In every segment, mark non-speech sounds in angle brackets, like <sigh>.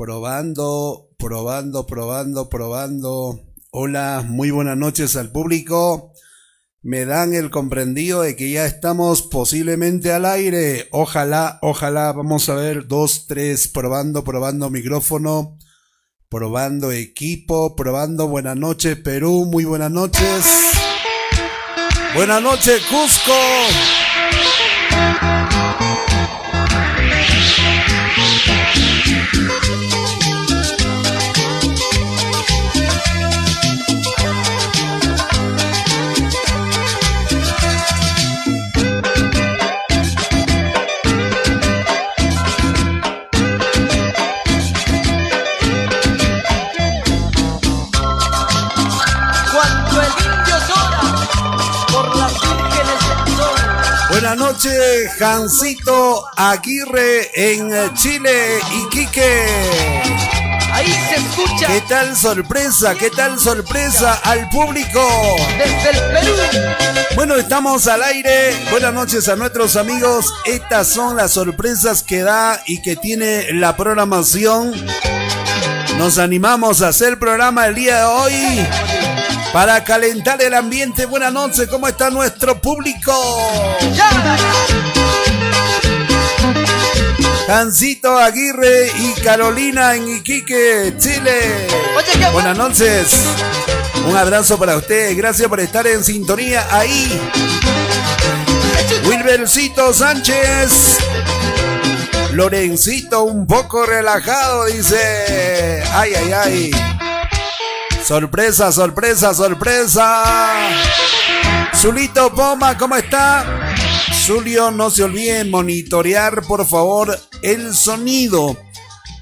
Probando, probando, probando, probando. Hola, muy buenas noches al público. Me dan el comprendido de que ya estamos posiblemente al aire. Ojalá, ojalá, vamos a ver, dos, tres, probando, probando micrófono, probando equipo, probando buenas noches Perú, muy buenas noches. Buenas noches Cusco. Buenas noches, Jancito Aguirre en Chile, Iquique. Ahí se escucha. ¿Qué tal sorpresa? ¿Qué tal sorpresa al público? Desde el Perú. Bueno, estamos al aire. Buenas noches a nuestros amigos. Estas son las sorpresas que da y que tiene la programación. Nos animamos a hacer programa el día de hoy para calentar el ambiente. Buenas noches, ¿cómo está nuestro público? Jancito Aguirre y Carolina en Iquique, Chile. Buenas noches. Un abrazo para ustedes. Gracias por estar en sintonía ahí. Wilbercito Sánchez. Lorencito un poco relajado, dice. Ay, ay, ay. Sorpresa, sorpresa, sorpresa. Zulito Poma, ¿cómo está? Zulio, no se olviden monitorear, por favor, el sonido.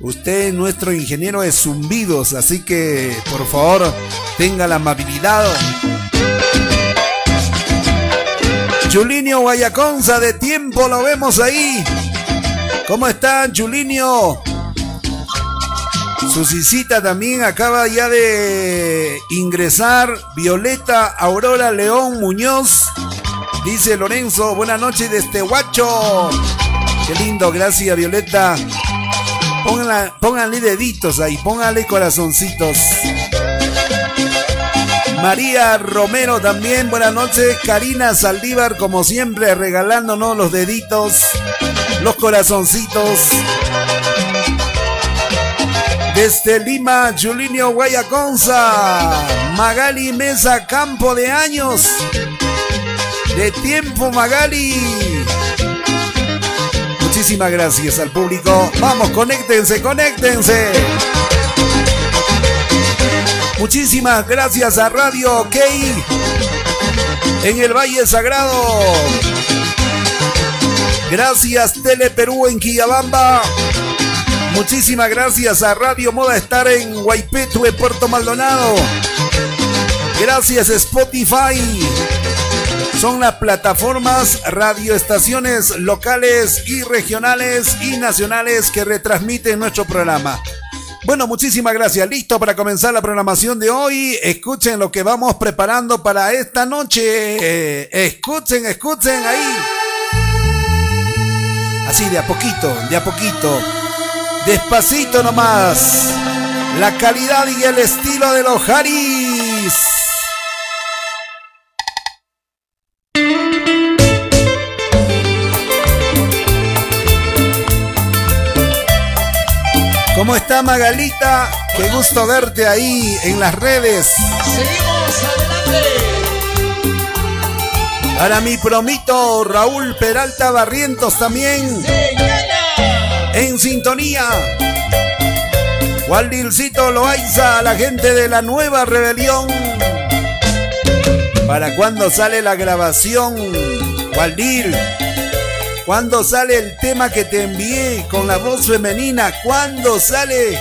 Usted es nuestro ingeniero de zumbidos, así que, por favor, tenga la amabilidad. Chulinio Guayaconza, de tiempo lo vemos ahí. ¿Cómo está, Chulinio? Susicita también acaba ya de ingresar. Violeta Aurora León Muñoz. Dice Lorenzo, buenas noches desde Huacho. Qué lindo, gracias Violeta. Pónganle, pónganle deditos ahí, pónganle corazoncitos. María Romero también, buenas noches. Karina Saldívar, como siempre, regalándonos los deditos, los corazoncitos. Desde Lima, Julinio Guayaconza. Magali Mesa Campo de Años. De tiempo, Magali. Muchísimas gracias al público. Vamos, conéctense, conéctense. Muchísimas gracias a Radio OK en el Valle Sagrado. Gracias Tele Perú en Quillabamba. Muchísimas gracias a Radio Moda Estar en Guaypetue, Puerto Maldonado. Gracias Spotify. Son las plataformas, radioestaciones locales y regionales y nacionales que retransmiten nuestro programa. Bueno, muchísimas gracias. Listo para comenzar la programación de hoy. Escuchen lo que vamos preparando para esta noche. escuchen, escuchen ahí. Así de a poquito, de a poquito. Despacito nomás. La calidad y el estilo de los Haris. ¿Cómo está Magalita? Qué gusto verte ahí en las redes. Seguimos adelante. Para mi promito Raúl Peralta Barrientos también. En sintonía. Waldilcito Loaiza, la gente de la nueva rebelión. ¿Para cuándo sale la grabación? Waldil. ¿Cuándo sale el tema que te envié con la voz femenina? ¿Cuándo sale?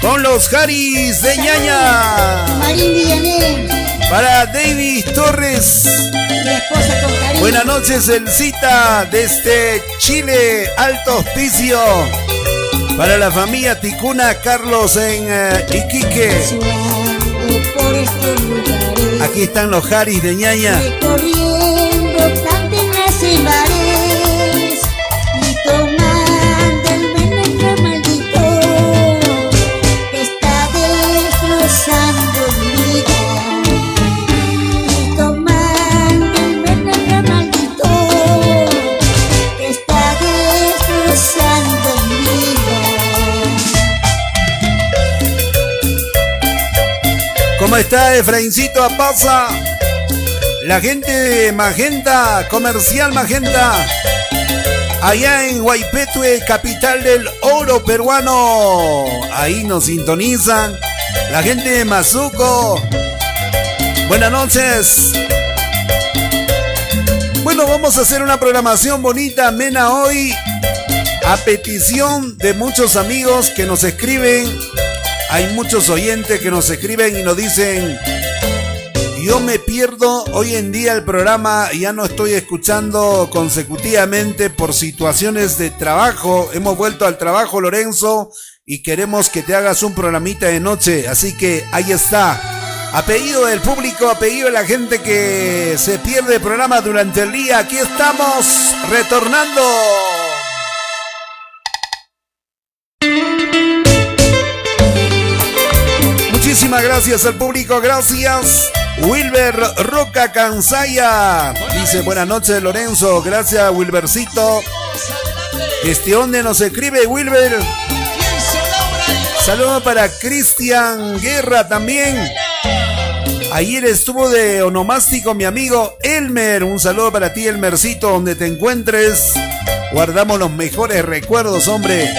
Con los Haris de ñaña. Marín Para David Torres. mi esposa con cariño. Buenas noches, el cita desde Chile, Alto Hospicio. Para la familia Ticuna Carlos en eh, Iquique. Aquí están los Haris de ñaña. Está Efraincito Apaza? La gente de Magenta, Comercial Magenta. Allá en Guaipetue, capital del oro peruano. Ahí nos sintonizan. La gente de Mazuco. Buenas noches. Bueno, vamos a hacer una programación bonita, amena hoy. A petición de muchos amigos que nos escriben hay muchos oyentes que nos escriben y nos dicen, yo me pierdo hoy en día el programa, ya no estoy escuchando consecutivamente por situaciones de trabajo. Hemos vuelto al trabajo, Lorenzo, y queremos que te hagas un programita de noche. Así que ahí está. Apellido del público, apellido de la gente que se pierde el programa durante el día. Aquí estamos retornando. Muchísimas gracias al público, gracias. Wilber Roca Cansaya dice buenas noches Lorenzo, gracias Wilbercito. Este donde nos escribe Wilber. Saludos para Cristian Guerra también. Ayer estuvo de onomástico mi amigo Elmer. Un saludo para ti, Elmercito, donde te encuentres. Guardamos los mejores recuerdos, hombre.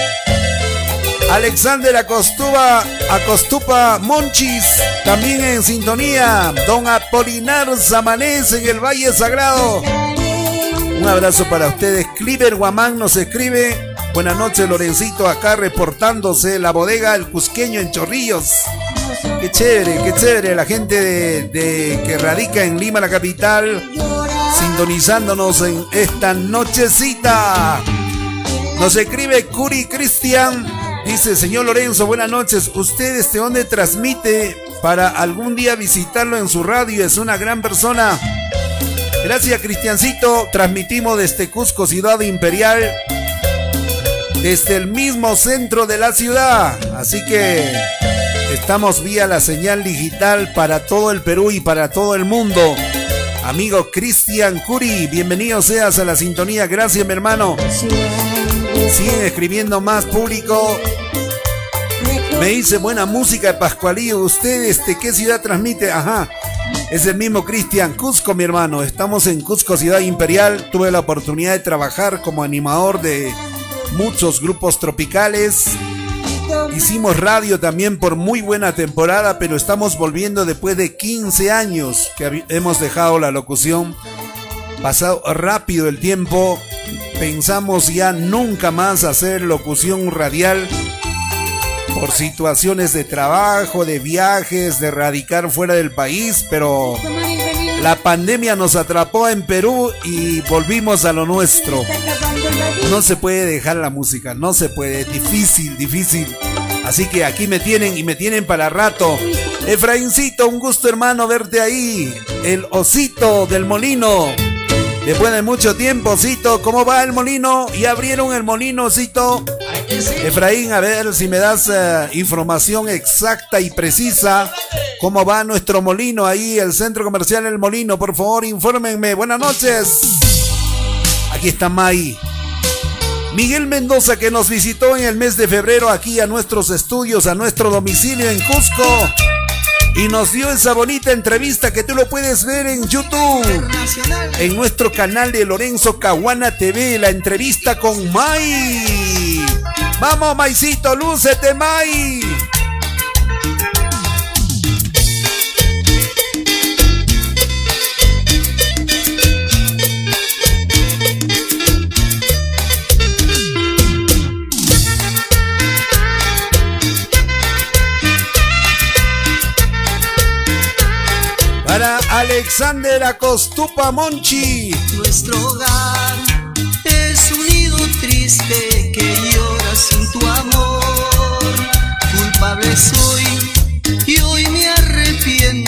Alexander Acostuba, Acostupa Monchis, también en sintonía. Don Apolinar Zamanés en el Valle Sagrado. Un abrazo para ustedes. Cliver Guamán nos escribe. Buenas noches, Lorencito, acá reportándose la bodega El Cusqueño en Chorrillos. Qué chévere, qué chévere. La gente de, que radica en Lima, la capital, sintonizándonos en esta nochecita. Nos escribe Curi Cristian. Dice, señor Lorenzo, buenas noches. Usted desde dónde transmite para algún día visitarlo en su radio. Es una gran persona. Gracias, Cristiancito. Transmitimos desde Cusco, Ciudad Imperial. Desde el mismo centro de la ciudad. Así que estamos vía la señal digital para todo el Perú y para todo el mundo. Amigo Cristian Curi, bienvenido seas a la sintonía. Gracias, mi hermano. Siguen escribiendo más público. Me dice buena música de Pascualillo. ¿Usted este qué ciudad transmite? Ajá. Es el mismo Cristian Cusco, mi hermano. Estamos en Cusco, Ciudad Imperial. Tuve la oportunidad de trabajar como animador de muchos grupos tropicales. Hicimos radio también por muy buena temporada, pero estamos volviendo después de 15 años que hemos dejado la locución. Pasado rápido el tiempo, pensamos ya nunca más hacer locución radial por situaciones de trabajo, de viajes, de radicar fuera del país, pero la pandemia nos atrapó en Perú y volvimos a lo nuestro. No se puede dejar la música, no se puede, difícil, difícil. Así que aquí me tienen y me tienen para rato. Efraincito, un gusto hermano verte ahí. El osito del molino. Después de mucho tiempo, Cito, ¿cómo va el molino? Y abrieron el molino, Cito. Efraín, a ver si me das eh, información exacta y precisa. ¿Cómo va nuestro molino ahí, el centro comercial El Molino? Por favor, infórmenme. Buenas noches. Aquí está May. Miguel Mendoza que nos visitó en el mes de febrero aquí a nuestros estudios, a nuestro domicilio en Cusco. Y nos dio esa bonita entrevista que tú lo puedes ver en YouTube. En nuestro canal de Lorenzo Caguana TV, la entrevista con May. Vamos, Maicito, lúcete, May. Alexander Acostupa Monchi. Nuestro hogar es un nido triste que llora sin tu amor. Culpable soy y hoy me arrepiento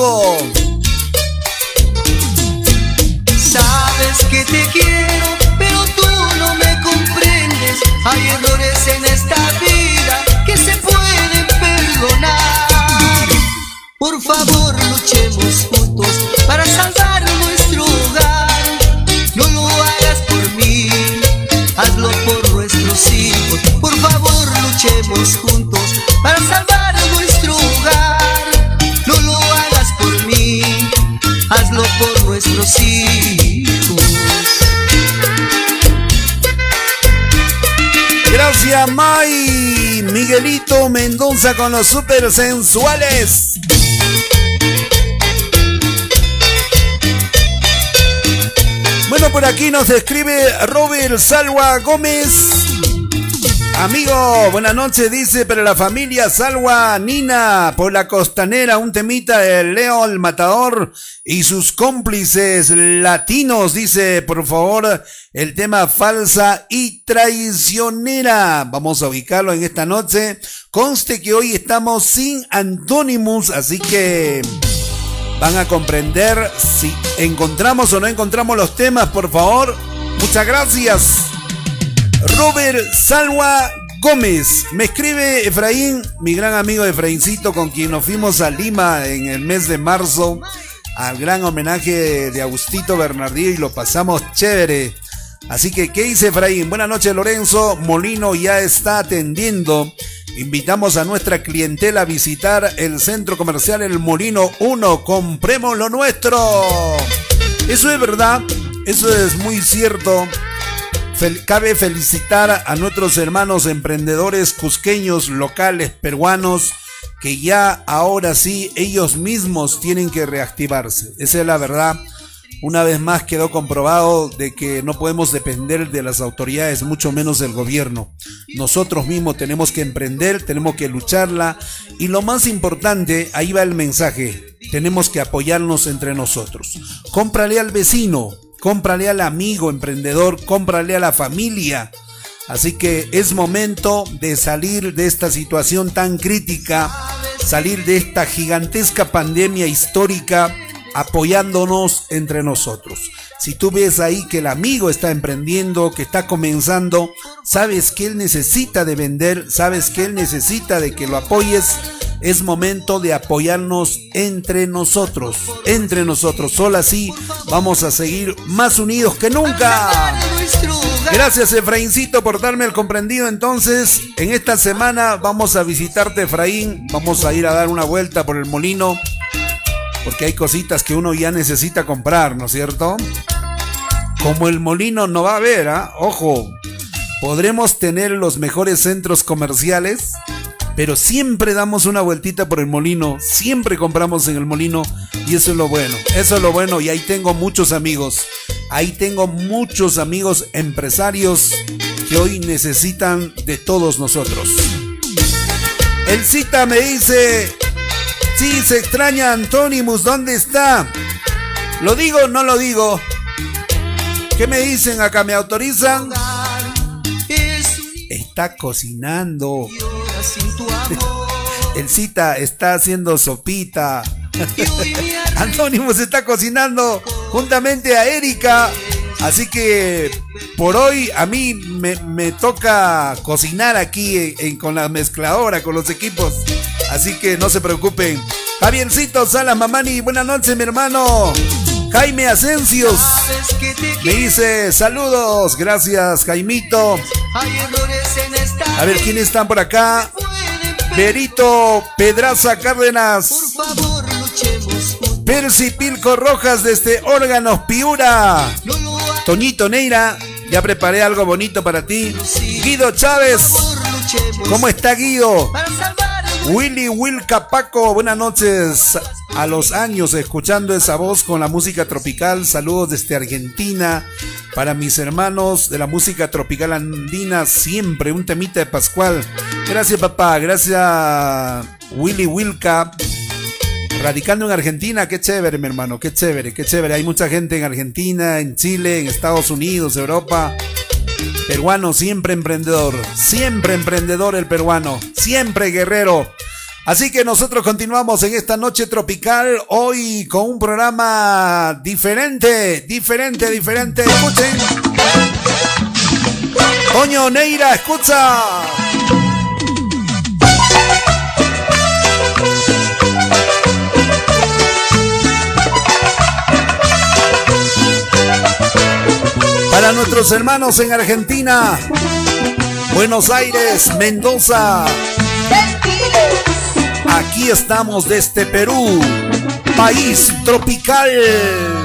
en con los super sensuales. Bueno, por aquí nos escribe Robert Salwa Gómez. Amigo, buenas noches, dice, para la familia Salwa Nina, por la costanera, un temita de Leo el Matador y sus cómplices latinos, dice, por favor, el tema falsa y traicionera. Vamos a ubicarlo en esta noche. Conste que hoy estamos sin Antónimos, así que van a comprender si encontramos o no encontramos los temas, por favor. Muchas gracias. Robert Salwa Gómez. Me escribe Efraín, mi gran amigo Efraíncito, con quien nos fuimos a Lima en el mes de marzo, al gran homenaje de Agustito Bernardino y lo pasamos chévere. Así que, ¿qué dice Efraín? Buenas noches, Lorenzo. Molino ya está atendiendo. Invitamos a nuestra clientela a visitar el centro comercial El Molino 1. Compremos lo nuestro. Eso es verdad. Eso es muy cierto. Cabe felicitar a nuestros hermanos emprendedores cusqueños, locales, peruanos, que ya ahora sí ellos mismos tienen que reactivarse. Esa es la verdad. Una vez más quedó comprobado de que no podemos depender de las autoridades, mucho menos del gobierno. Nosotros mismos tenemos que emprender, tenemos que lucharla y lo más importante, ahí va el mensaje, tenemos que apoyarnos entre nosotros. Cómprale al vecino, cómprale al amigo emprendedor, cómprale a la familia. Así que es momento de salir de esta situación tan crítica, salir de esta gigantesca pandemia histórica apoyándonos entre nosotros. Si tú ves ahí que el amigo está emprendiendo, que está comenzando, sabes que él necesita de vender, sabes que él necesita de que lo apoyes, es momento de apoyarnos entre nosotros, entre nosotros. Solo así vamos a seguir más unidos que nunca. Gracias Efraincito por darme el comprendido. Entonces, en esta semana vamos a visitarte Efraín, vamos a ir a dar una vuelta por el molino porque hay cositas que uno ya necesita comprar, ¿no es cierto? Como el molino no va a haber, ¿ah? ojo, podremos tener los mejores centros comerciales, pero siempre damos una vueltita por el molino, siempre compramos en el molino y eso es lo bueno, eso es lo bueno y ahí tengo muchos amigos, ahí tengo muchos amigos empresarios que hoy necesitan de todos nosotros. El cita me dice, Sí, se extraña Antonimus, ¿dónde está? ¿Lo digo o no lo digo? ¿Qué me dicen acá? ¿Me autorizan? Está cocinando. <laughs> El cita está haciendo sopita. <laughs> Antonimus está cocinando juntamente a Erika. Así que por hoy a mí me, toca cocinar aquí con la mezcladora, con los equipos. Así que no se preocupen. Javiercito Salas Mamani, buenas noches, mi hermano. Jaime Asencios me dice saludos, gracias Jaimito. A ver quiénes están por acá. Perito Pedraza Cárdenas. Percy Pilco Rojas desde Órganos Piura. Toñito Neira, ya preparé algo bonito para ti. Guido Chávez. ¿Cómo está Guido? Willy Wilca Paco, buenas noches. A los años escuchando esa voz con la música tropical. Saludos desde Argentina. Para mis hermanos de la música tropical andina, siempre un temita de Pascual. Gracias, papá. Gracias, Willy Wilca. Radicando en Argentina, qué chévere, mi hermano. Qué chévere, qué chévere. Hay mucha gente en Argentina, en Chile, en Estados Unidos, Europa. Peruano siempre emprendedor, siempre emprendedor el peruano, siempre guerrero. Así que nosotros continuamos en esta noche tropical hoy con un programa diferente, diferente, diferente. Escuchen. Toño Neira, escucha. Para nuestros hermanos en Argentina, Buenos Aires, Mendoza. Aquí estamos desde Perú, país tropical.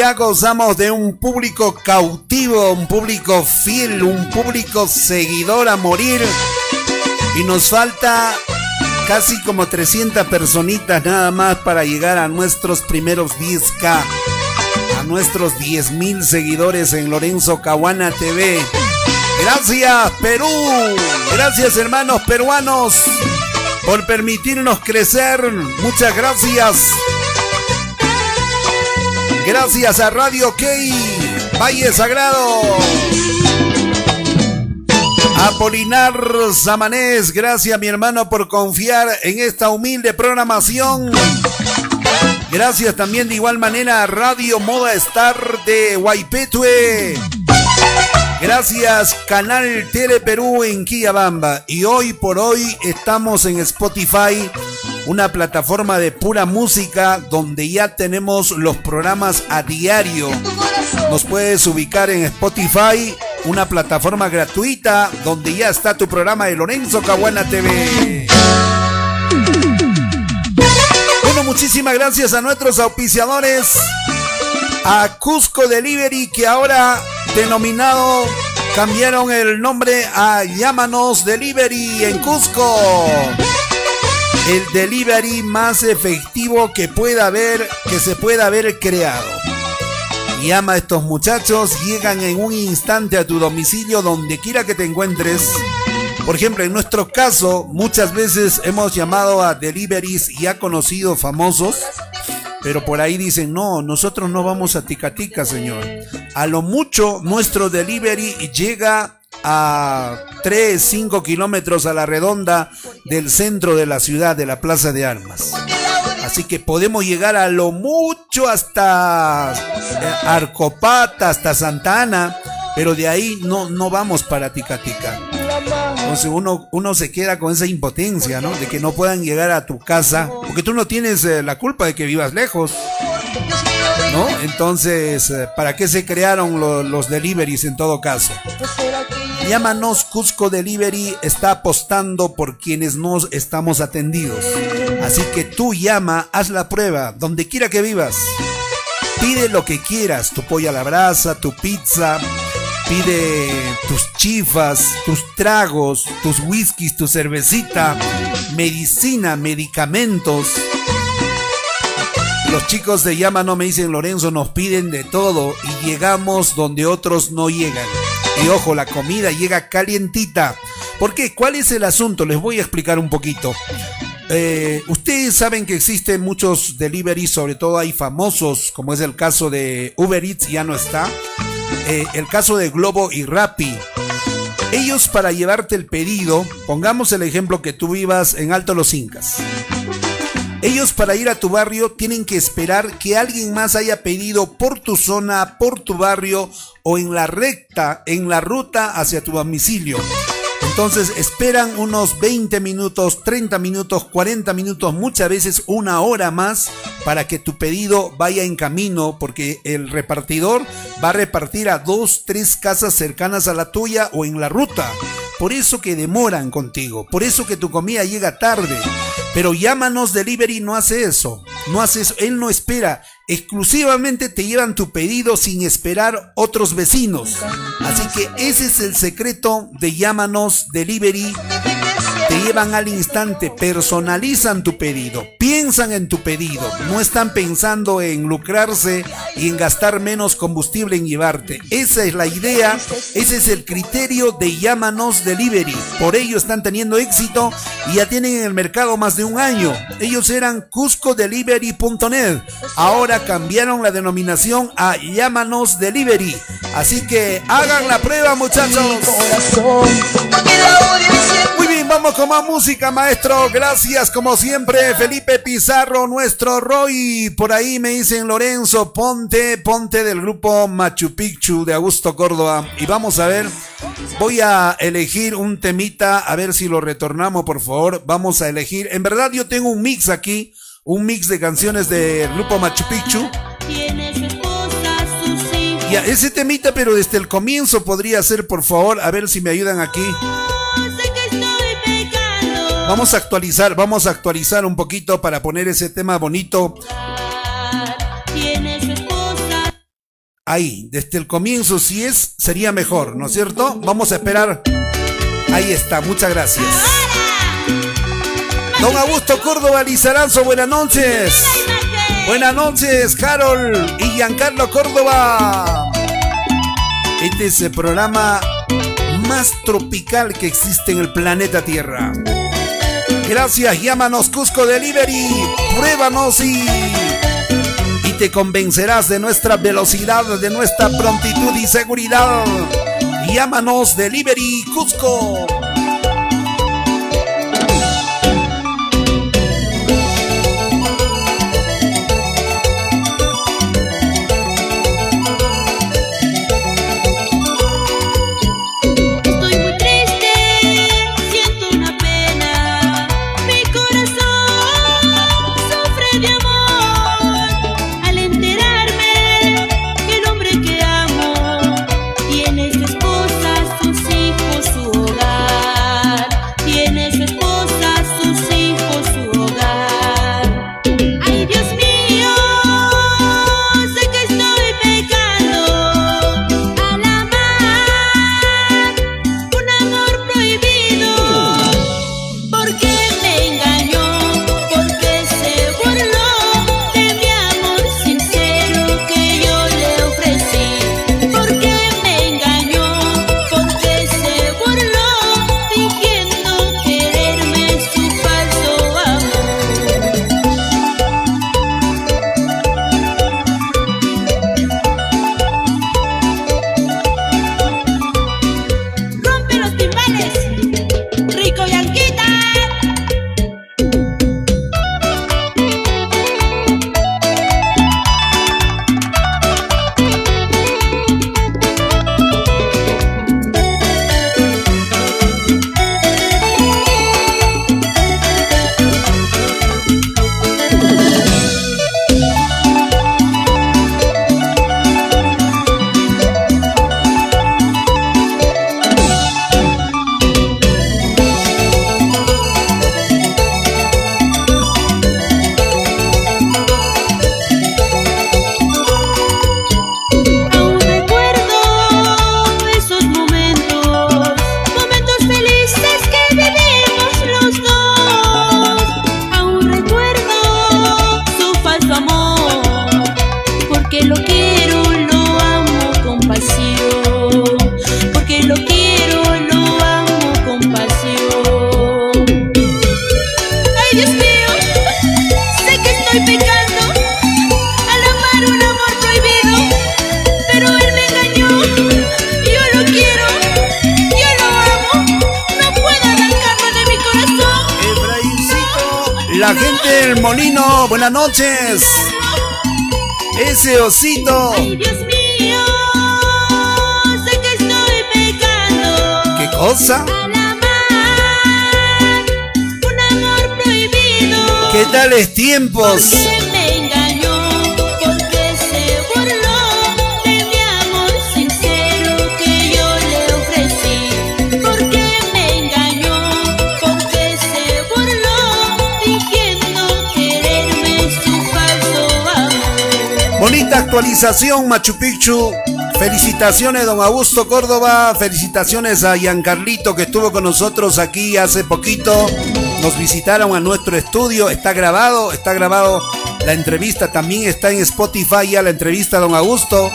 Ya gozamos de un público cautivo, un público fiel, un público seguidor a morir. Y nos falta casi como 300 personitas nada más para llegar a nuestros primeros 10K. A nuestros 10.000 seguidores en Lorenzo Caguana TV. Gracias Perú. Gracias hermanos peruanos por permitirnos crecer. Muchas gracias. Gracias a Radio Key, Valle Sagrado. Apolinar Samanés, gracias mi hermano por confiar en esta humilde programación. Gracias también de igual manera a Radio Moda Star de Guaipetue. Gracias Canal Tele Perú en Quillabamba. Y hoy por hoy estamos en Spotify, una plataforma de pura música donde ya tenemos los programas a diario. Nos puedes ubicar en Spotify, una plataforma gratuita donde ya está tu programa de Lorenzo Caguana TV. Bueno, muchísimas gracias a nuestros auspiciadores. A Cusco Delivery que ahora denominado cambiaron el nombre a Llámanos Delivery en Cusco. El delivery más efectivo que pueda haber, que se pueda haber creado. Llama a estos muchachos, llegan en un instante a tu domicilio donde quiera que te encuentres. Por ejemplo, en nuestro caso, muchas veces hemos llamado a deliveries ya conocidos, famosos, pero por ahí dicen, no, nosotros no vamos a Ticatica, señor. A lo mucho, nuestro delivery llega a 3, 5 kilómetros a la redonda del centro de la ciudad, de la Plaza de Armas. Así que podemos llegar a lo mucho hasta eh, Arcopata, hasta Santa Ana, pero de ahí no, no vamos para Ticatica. Entonces uno, uno se queda con esa impotencia, ¿no? De que no puedan llegar a tu casa, porque tú no tienes eh, la culpa de que vivas lejos, ¿no? Entonces, eh, ¿para qué se crearon lo- los deliveries en todo caso? Llámanos Cusco Delivery está apostando por quienes no estamos atendidos. Así que tú llama, haz la prueba, donde quiera que vivas. Pide lo que quieras, tu pollo a la brasa, tu pizza, pide tus chifas, tus tragos, tus whiskies, tu cervecita, medicina, medicamentos. Los chicos de Llama no me dicen Lorenzo, nos piden de todo y llegamos donde otros no llegan. Y ojo, la comida llega calientita. ¿Por qué? ¿Cuál es el asunto? Les voy a explicar un poquito. Eh, ustedes saben que existen muchos deliveries, sobre todo hay famosos, como es el caso de Uber Eats, ya no está. Eh, el caso de Globo y Rappi. Ellos para llevarte el pedido, pongamos el ejemplo que tú vivas en Alto Los Incas. Ellos para ir a tu barrio tienen que esperar que alguien más haya pedido por tu zona, por tu barrio o en la recta, en la ruta hacia tu domicilio. Entonces esperan unos 20 minutos, 30 minutos, 40 minutos, muchas veces una hora más para que tu pedido vaya en camino porque el repartidor va a repartir a dos, tres casas cercanas a la tuya o en la ruta. Por eso que demoran contigo, por eso que tu comida llega tarde. Pero llámanos delivery no hace eso, no hace eso, él no espera, exclusivamente te llevan tu pedido sin esperar otros vecinos. Así que ese es el secreto de llámanos delivery. Llevan al instante, personalizan tu pedido, piensan en tu pedido, no están pensando en lucrarse y en gastar menos combustible en llevarte. Esa es la idea, ese es el criterio de Llámanos Delivery. Por ello están teniendo éxito y ya tienen en el mercado más de un año. Ellos eran cuscodelivery.net. Ahora cambiaron la denominación a Llámanos Delivery. Así que hagan la prueba, muchachos. Vamos con más música, maestro. Gracias, como siempre, Felipe Pizarro, nuestro Roy. Por ahí me dicen Lorenzo, ponte, ponte del grupo Machu Picchu de Augusto Córdoba. Y vamos a ver, voy a elegir un temita, a ver si lo retornamos, por favor. Vamos a elegir. En verdad, yo tengo un mix aquí, un mix de canciones del grupo Machu Picchu. Y ese temita, pero desde el comienzo podría ser, por favor, a ver si me ayudan aquí. Vamos a actualizar, vamos a actualizar un poquito para poner ese tema bonito. Ahí, desde el comienzo, si es, sería mejor, ¿no es cierto? Vamos a esperar. Ahí está, muchas gracias. Don Augusto Córdoba Lizaranzo, buenas noches. Buenas noches, Carol y Giancarlo Córdoba. Este es el programa más tropical que existe en el planeta Tierra. Gracias, llámanos Cusco Delivery, pruébanos y, y te convencerás de nuestra velocidad, de nuestra prontitud y seguridad. Llámanos Delivery Cusco. Quererme su falso amor. Bonita actualización, Machu Picchu. Felicitaciones, don Augusto Córdoba. Felicitaciones a Giancarlito que estuvo con nosotros aquí hace poquito. Nos visitaron a nuestro estudio. Está grabado, está grabado la entrevista. También está en Spotify ya la entrevista don Augusto.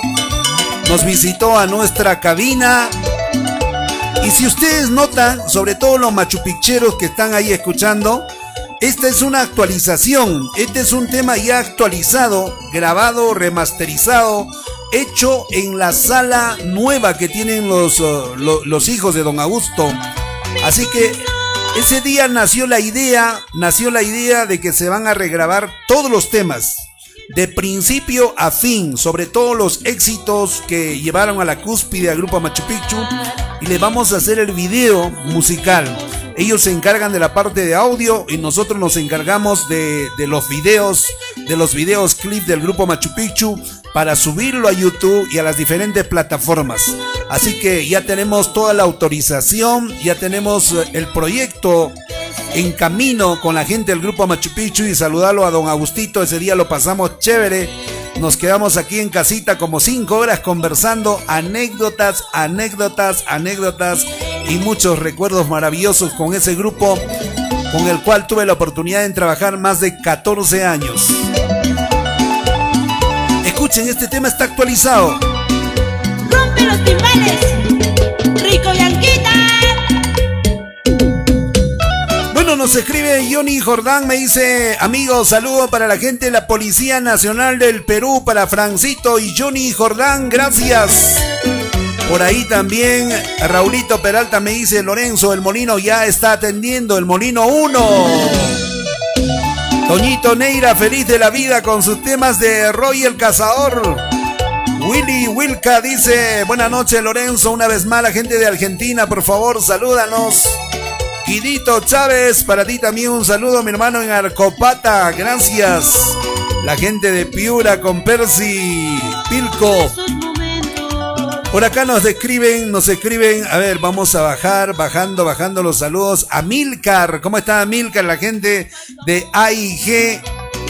Nos visitó a nuestra cabina. Y si ustedes notan, sobre todo los machupicheros que están ahí escuchando, esta es una actualización. Este es un tema ya actualizado, grabado, remasterizado hecho en la sala nueva que tienen los, uh, los hijos de don Augusto. Así que ese día nació la idea, nació la idea de que se van a regrabar todos los temas, de principio a fin, sobre todo los éxitos que llevaron a la cúspide al grupo Machu Picchu, y le vamos a hacer el video musical. Ellos se encargan de la parte de audio y nosotros nos encargamos de, de los videos, de los videos clip del grupo Machu Picchu para subirlo a YouTube y a las diferentes plataformas. Así que ya tenemos toda la autorización, ya tenemos eh, el proyecto en camino con la gente del grupo Machu Picchu y saludarlo a don Agustito. Ese día lo pasamos chévere. Nos quedamos aquí en casita como cinco horas conversando anécdotas, anécdotas, anécdotas y muchos recuerdos maravillosos con ese grupo con el cual tuve la oportunidad de trabajar más de 14 años. Escuchen, este tema está actualizado. Rompe los timbales, Rico Yanquita. Bueno, nos escribe Johnny Jordán, me dice, amigos, saludo para la gente de la Policía Nacional del Perú, para Francito y Johnny Jordán, gracias. Por ahí también Raulito Peralta me dice, Lorenzo, el molino ya está atendiendo, el molino 1. Toñito Neira, feliz de la vida con sus temas de Roy el Cazador. Willy Wilka dice, buenas noches Lorenzo, una vez más la gente de Argentina, por favor, salúdanos. Guidito Chávez, para ti también un saludo, mi hermano en Arcopata, gracias. La gente de Piura con Percy Pilco. Por acá nos escriben, nos escriben, a ver, vamos a bajar, bajando, bajando los saludos a Milcar. ¿Cómo está Milcar? La gente de AIG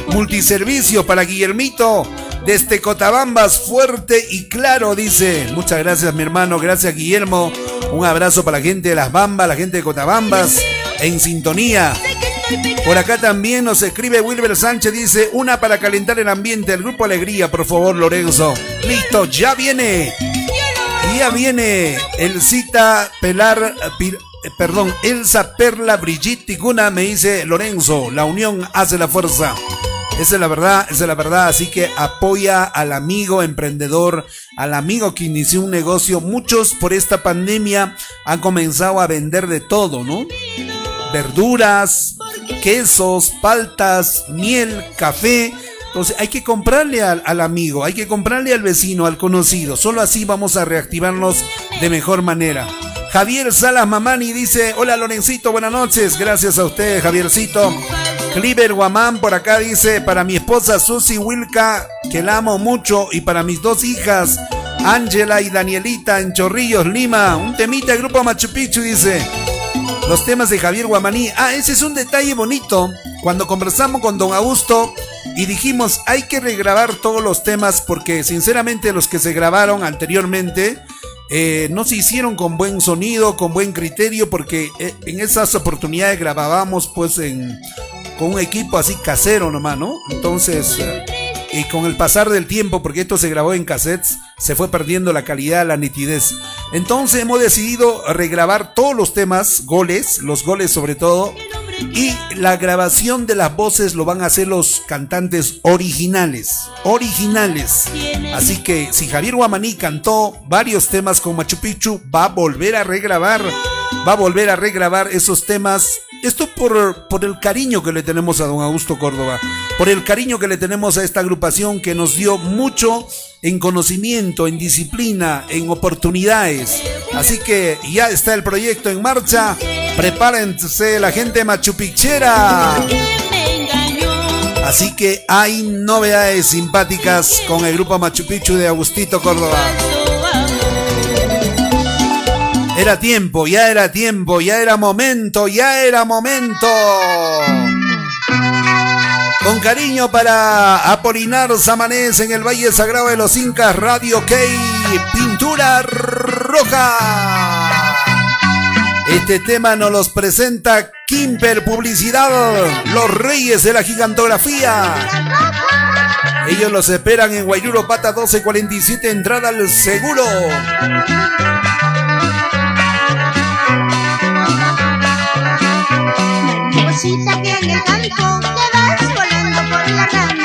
Multiservicio para Guillermito desde Cotabambas, fuerte y claro, dice. Muchas gracias, mi hermano, gracias, Guillermo. Un abrazo para la gente de Las Bambas, la gente de Cotabambas, en sintonía. Por acá también nos escribe Wilber Sánchez, dice, una para calentar el ambiente, el grupo Alegría, por favor, Lorenzo. Listo, ya viene. Ya viene el cita Pelar, eh, perdón, Elsa Perla Brigitte Tiguna, me dice Lorenzo, la unión hace la fuerza. Esa es la verdad, esa es la verdad. Así que apoya al amigo emprendedor, al amigo que inició un negocio. Muchos por esta pandemia han comenzado a vender de todo, ¿no? Verduras, quesos, paltas, miel, café entonces hay que comprarle al, amigo, hay que comprarle al vecino, al conocido. Solo así vamos a reactivarnos de mejor manera. Javier Salas Mamani dice, hola Lorencito, buenas noches. Gracias a usted, Javiercito. Cliver Guamán por acá dice, para mi esposa Susi Wilka, que la amo mucho, y para mis dos hijas, Ángela y Danielita en Chorrillos, Lima. Un temita grupo Machu Picchu dice. Los temas de Javier Guamaní. Ah, ese es un detalle bonito. Cuando conversamos con don Augusto, y dijimos hay que regrabar todos los temas porque sinceramente los que se grabaron anteriormente eh, no se hicieron con buen sonido, con buen criterio porque eh, en esas oportunidades grabábamos pues en, con un equipo así casero nomás, ¿no? Entonces... y con el pasar del tiempo, porque esto se grabó en cassettes, se fue perdiendo la calidad, la nitidez. Entonces hemos decidido regrabar todos los temas, goles, los goles sobre todo, y la grabación de las voces lo van a hacer los cantantes originales. Originales. Así que si Javier Guamaní cantó varios temas con Machu Picchu, va a volver a regrabar. Va a volver a regrabar esos temas. Esto por, por el cariño que le tenemos a don Augusto Córdoba. Por el cariño que le tenemos a esta agrupación que nos dio mucho en conocimiento, en disciplina, en oportunidades. Así que ya está el proyecto en marcha. Prepárense la gente machupichera. Así que hay novedades simpáticas con el grupo Machu Picchu de Agustito Córdoba. Era tiempo, ya era tiempo, ya era momento, ya era momento. Con cariño para Apolinar Samanés en el Valle Sagrado de los Incas, Radio Key. Pintura Roja. Este tema nos los presenta Kimper Publicidad, los reyes de la gigantografía. Ellos los esperan en Guayuro Pata 1247, entrada al seguro. Por las ramas,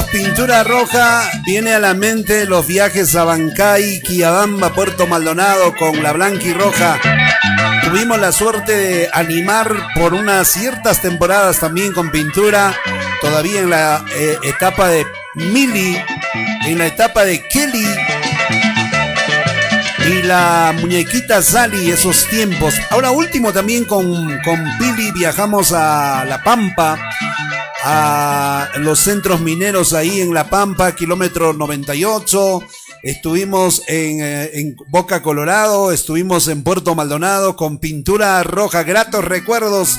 pintura roja, viene a la mente los viajes a Bancay, Quillabamba, Puerto Maldonado con la blanca y roja. Tuvimos la suerte de animar por unas ciertas temporadas también con pintura, todavía en la eh, etapa de Mili, en la etapa de Kelly y la muñequita Sally, esos tiempos. Ahora último también con, con Pili viajamos a La Pampa, a los centros mineros ahí en La Pampa, kilómetro 98. Estuvimos en, eh, en Boca Colorado, estuvimos en Puerto Maldonado con pintura roja, gratos recuerdos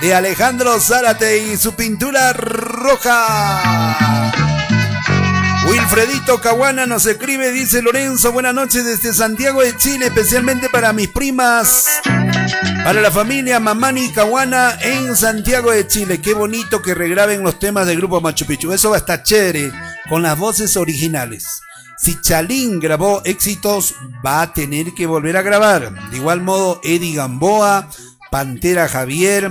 de Alejandro Zárate y su pintura roja. Wilfredito Caguana nos escribe, dice Lorenzo, buenas noches desde Santiago de Chile, especialmente para mis primas, para la familia Mamani Caguana en Santiago de Chile. Qué bonito que regraben los temas del grupo Machu Picchu. Eso va a estar chévere con las voces originales. Si Chalín grabó éxitos, va a tener que volver a grabar. De igual modo, Eddie Gamboa, Pantera Javier.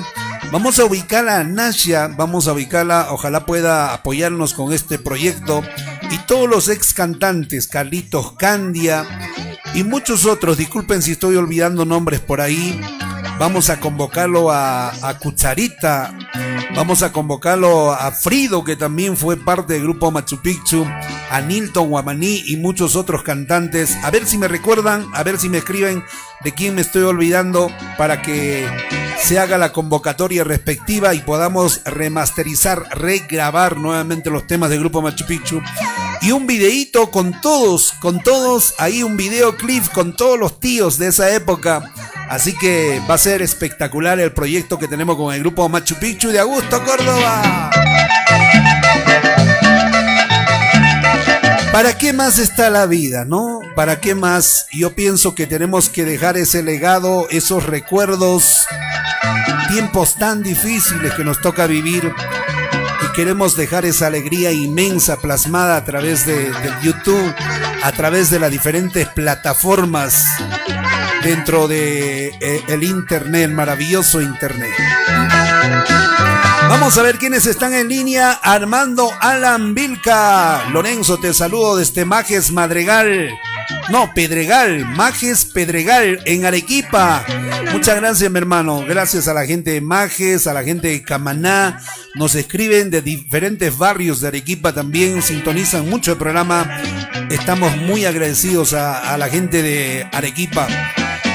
Vamos a ubicar a Nasha, vamos a ubicarla, ojalá pueda apoyarnos con este proyecto. Y todos los ex cantantes, Carlitos Candia y muchos otros, disculpen si estoy olvidando nombres por ahí. Vamos a convocarlo a, Cucharita, vamos a convocarlo a Frido, que también fue parte del grupo Machu Picchu, a Nilton Guamaní y muchos otros cantantes. A ver si me recuerdan, a ver si me escriben de quién me estoy olvidando para que se haga la convocatoria respectiva y podamos remasterizar, regrabar nuevamente los temas del grupo Machu Picchu. Y un videíto con todos, con todos, ahí un videoclip con todos los tíos de esa época. Así que va a ser espectacular el proyecto que tenemos con el grupo Machu Picchu de Augusto Córdoba. ¿Para qué más está la vida, no? ¿Para qué más? Yo pienso que tenemos que dejar ese legado, esos recuerdos, tiempos tan difíciles que nos toca vivir y queremos dejar esa alegría inmensa plasmada a través de, YouTube, a través de las diferentes plataformas dentro de eh, el internet, el maravilloso internet. Vamos a ver quiénes están en línea. Armando Alan Vilca. Lorenzo, te saludo desde Majes Madregal. No, Pedregal, Majes Pedregal en Arequipa. Muchas gracias, mi hermano. Gracias a la gente de Majes, a la gente de Camaná. Nos escriben de diferentes barrios de Arequipa también. Sintonizan mucho el programa. Estamos muy agradecidos a, a la gente de Arequipa.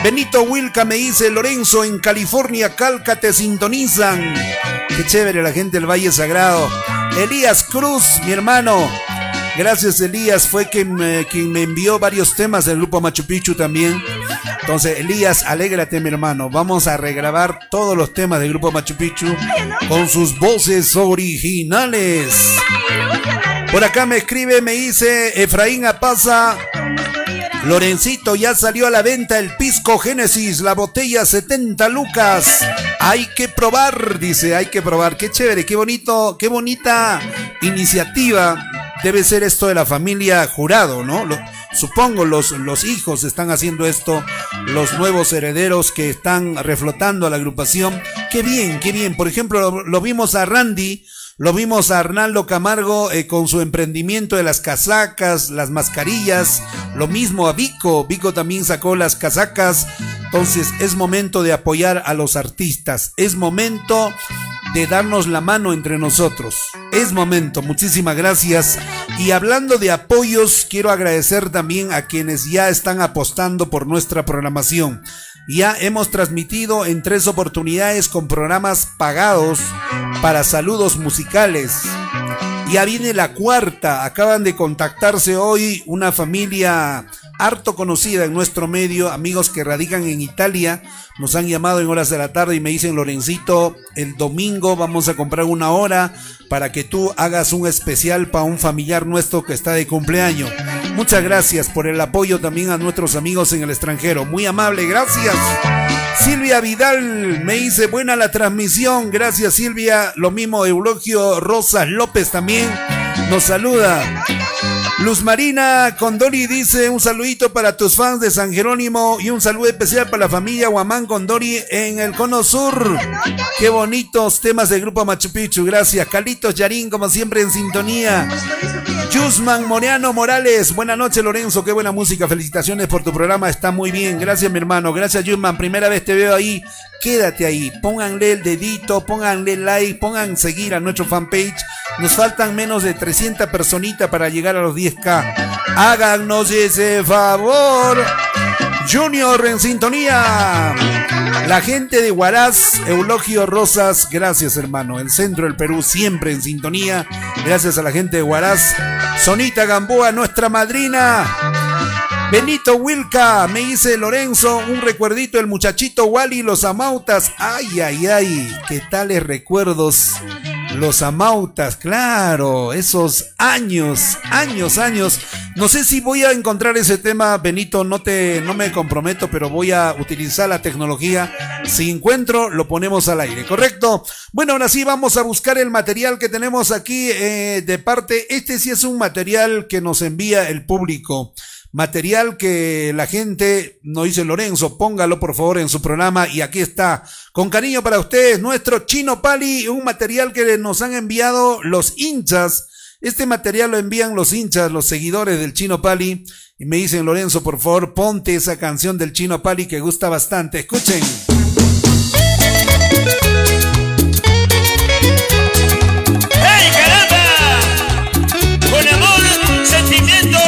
Benito Wilca me dice, Lorenzo, en California, Calca, te sintonizan. Qué chévere la gente del Valle Sagrado. Elías Cruz, mi hermano. Gracias Elías, fue quien me, quien me envió varios temas del grupo Machu Picchu también. Entonces, Elías, alégrate mi hermano. Vamos a regrabar todos los temas del grupo Machu Picchu con sus voces originales. Por acá me escribe, me dice Efraín Apaza. Lorencito, ya salió a la venta el Pisco Génesis, la botella 70 lucas. Hay que probar, dice, hay que probar. Qué chévere, qué bonito, qué bonita iniciativa. Debe ser esto de la familia jurado, ¿no? Lo, supongo los, los hijos están haciendo esto, los nuevos herederos que están reflotando a la agrupación. Qué bien, qué bien. Por ejemplo, lo, lo vimos a Randy lo vimos a Arnaldo Camargo eh, con su emprendimiento de las casacas, las mascarillas. Lo mismo a Vico. Vico también sacó las casacas. Entonces es momento de apoyar a los artistas. Es momento de darnos la mano entre nosotros. Es momento. Muchísimas gracias. Y hablando de apoyos, quiero agradecer también a quienes ya están apostando por nuestra programación. Ya hemos transmitido en tres oportunidades con programas pagados para saludos musicales. Ya viene la cuarta. Acaban de contactarse hoy una familia harto conocida en nuestro medio, amigos que radican en Italia. Nos han llamado en horas de la tarde y me dicen, Lorencito, el domingo vamos a comprar una hora para que tú hagas un especial para un familiar nuestro que está de cumpleaños. Muchas gracias por el apoyo también a nuestros amigos en el extranjero. Muy amable, gracias. Silvia Vidal me dice buena la transmisión. Gracias Silvia. Lo mismo Eulogio Rosas López también nos saluda. Luz Marina Condori dice un saludito para tus fans de San Jerónimo y un saludo especial para la familia Guamán Condori en el Cono Sur. Qué bonitos temas del grupo Machu Picchu. Gracias. Calitos Yarín, como siempre, en sintonía. Yusman Moreano Morales. Buenas noches, Lorenzo. Qué buena música. Felicitaciones por tu programa. Está muy bien. Gracias, mi hermano. Gracias, Yusman. Primera vez te veo ahí. Quédate ahí. Pónganle el dedito, pónganle like, pongan seguir a nuestro fanpage. Nos faltan menos de 300 personitas para llegar a los 10k. Háganos ese favor. Junior en sintonía. La gente de Huaraz, Eulogio Rosas, gracias hermano. El centro del Perú siempre en sintonía. Gracias a la gente de Huaraz. Sonita Gamboa, nuestra madrina. Benito Wilca, me dice Lorenzo, un recuerdito del muchachito Wally, los amautas. Ay, ay, ay, qué tales recuerdos. Los amautas, claro, esos años, años, años. No sé si voy a encontrar ese tema, Benito, no te, no me comprometo, pero voy a utilizar la tecnología. Si encuentro, lo ponemos al aire, ¿correcto? Bueno, ahora sí vamos a buscar el material que tenemos aquí eh, de parte. Este sí es un material que nos envía el público material que la gente nos dice Lorenzo, póngalo por favor en su programa y aquí está, con cariño para ustedes, nuestro Chino Pali, un material que nos han enviado los hinchas. Este material lo envían los hinchas, los seguidores del Chino Pali y me dicen Lorenzo, por favor, ponte esa canción del Chino Pali que gusta bastante. Escuchen. ¡Hey, caramba! Con amor, sentimiento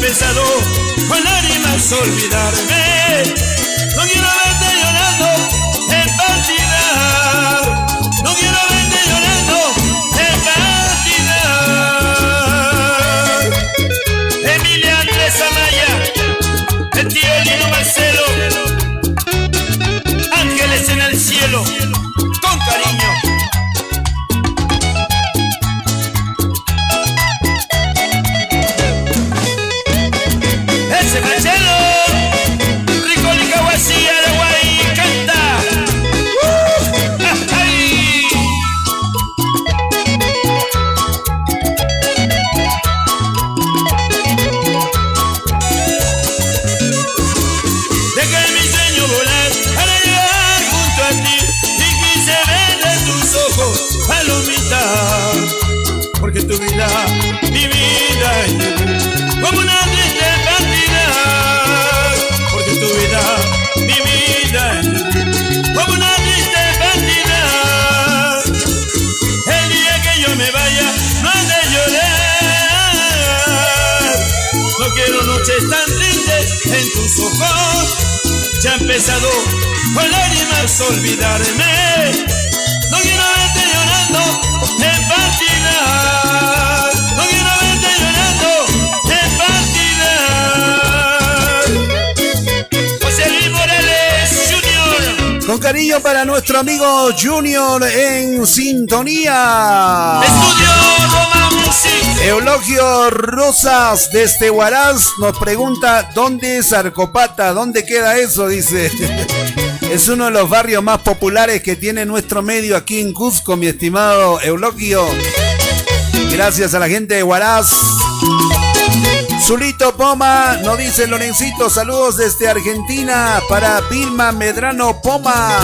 pensado con lágrimas olvidarme. No quiero verte llorando Rosas desde Huaraz nos pregunta ¿dónde es Arcopata? ¿Dónde queda eso? Dice. <laughs> Es uno de los barrios más populares que tiene nuestro medio aquí en Cusco, mi estimado Eulogio. Gracias a la gente de Huaraz. Zulito Poma nos dice Lorencito, saludos desde Argentina para Vilma Medrano Poma.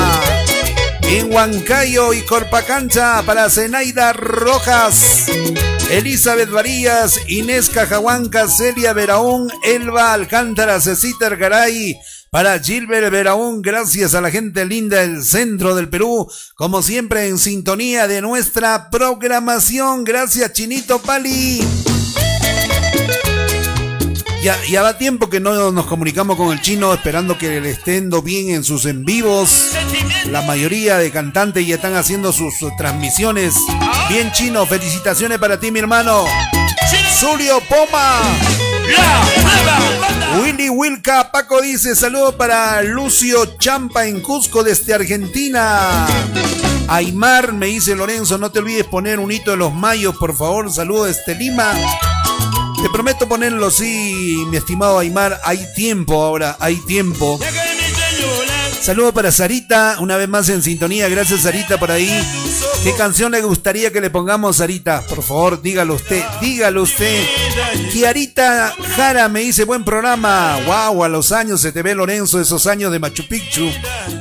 En Huancayo y Corpacancha para Zenaida Rojas. Elizabeth Varillas, Inés Cajahuanca, Celia Veraún, Elba Alcántara, Cecita Garay, para Gilbert Veraún, gracias a la gente linda del centro del Perú, como siempre en sintonía de nuestra programación. Gracias, Chinito Pali. Ya, va tiempo que no nos comunicamos con el chino, esperando que le estén bien en sus en vivos. La mayoría de cantantes ya están haciendo sus transmisiones. Bien chino, felicitaciones para ti, mi hermano. Zulio Poma. Willy Wilka, Paco dice saludo para Lucio Champa en Cusco desde Argentina. Aymar, me dice Lorenzo, no te olvides poner un hito de los mayos, por favor. Saludo desde Lima. Te prometo ponerlo, sí, mi estimado Aymar. Hay tiempo ahora, hay tiempo. Saludo para Sarita, una vez más en sintonía. Gracias, Sarita, por ahí. ¿Qué canción le gustaría que le pongamos, Sarita? Por favor, dígalo usted, dígalo usted. Kiarita Jara me dice, buen programa. Wow, a los años se te ve, Lorenzo, esos años de Machu Picchu.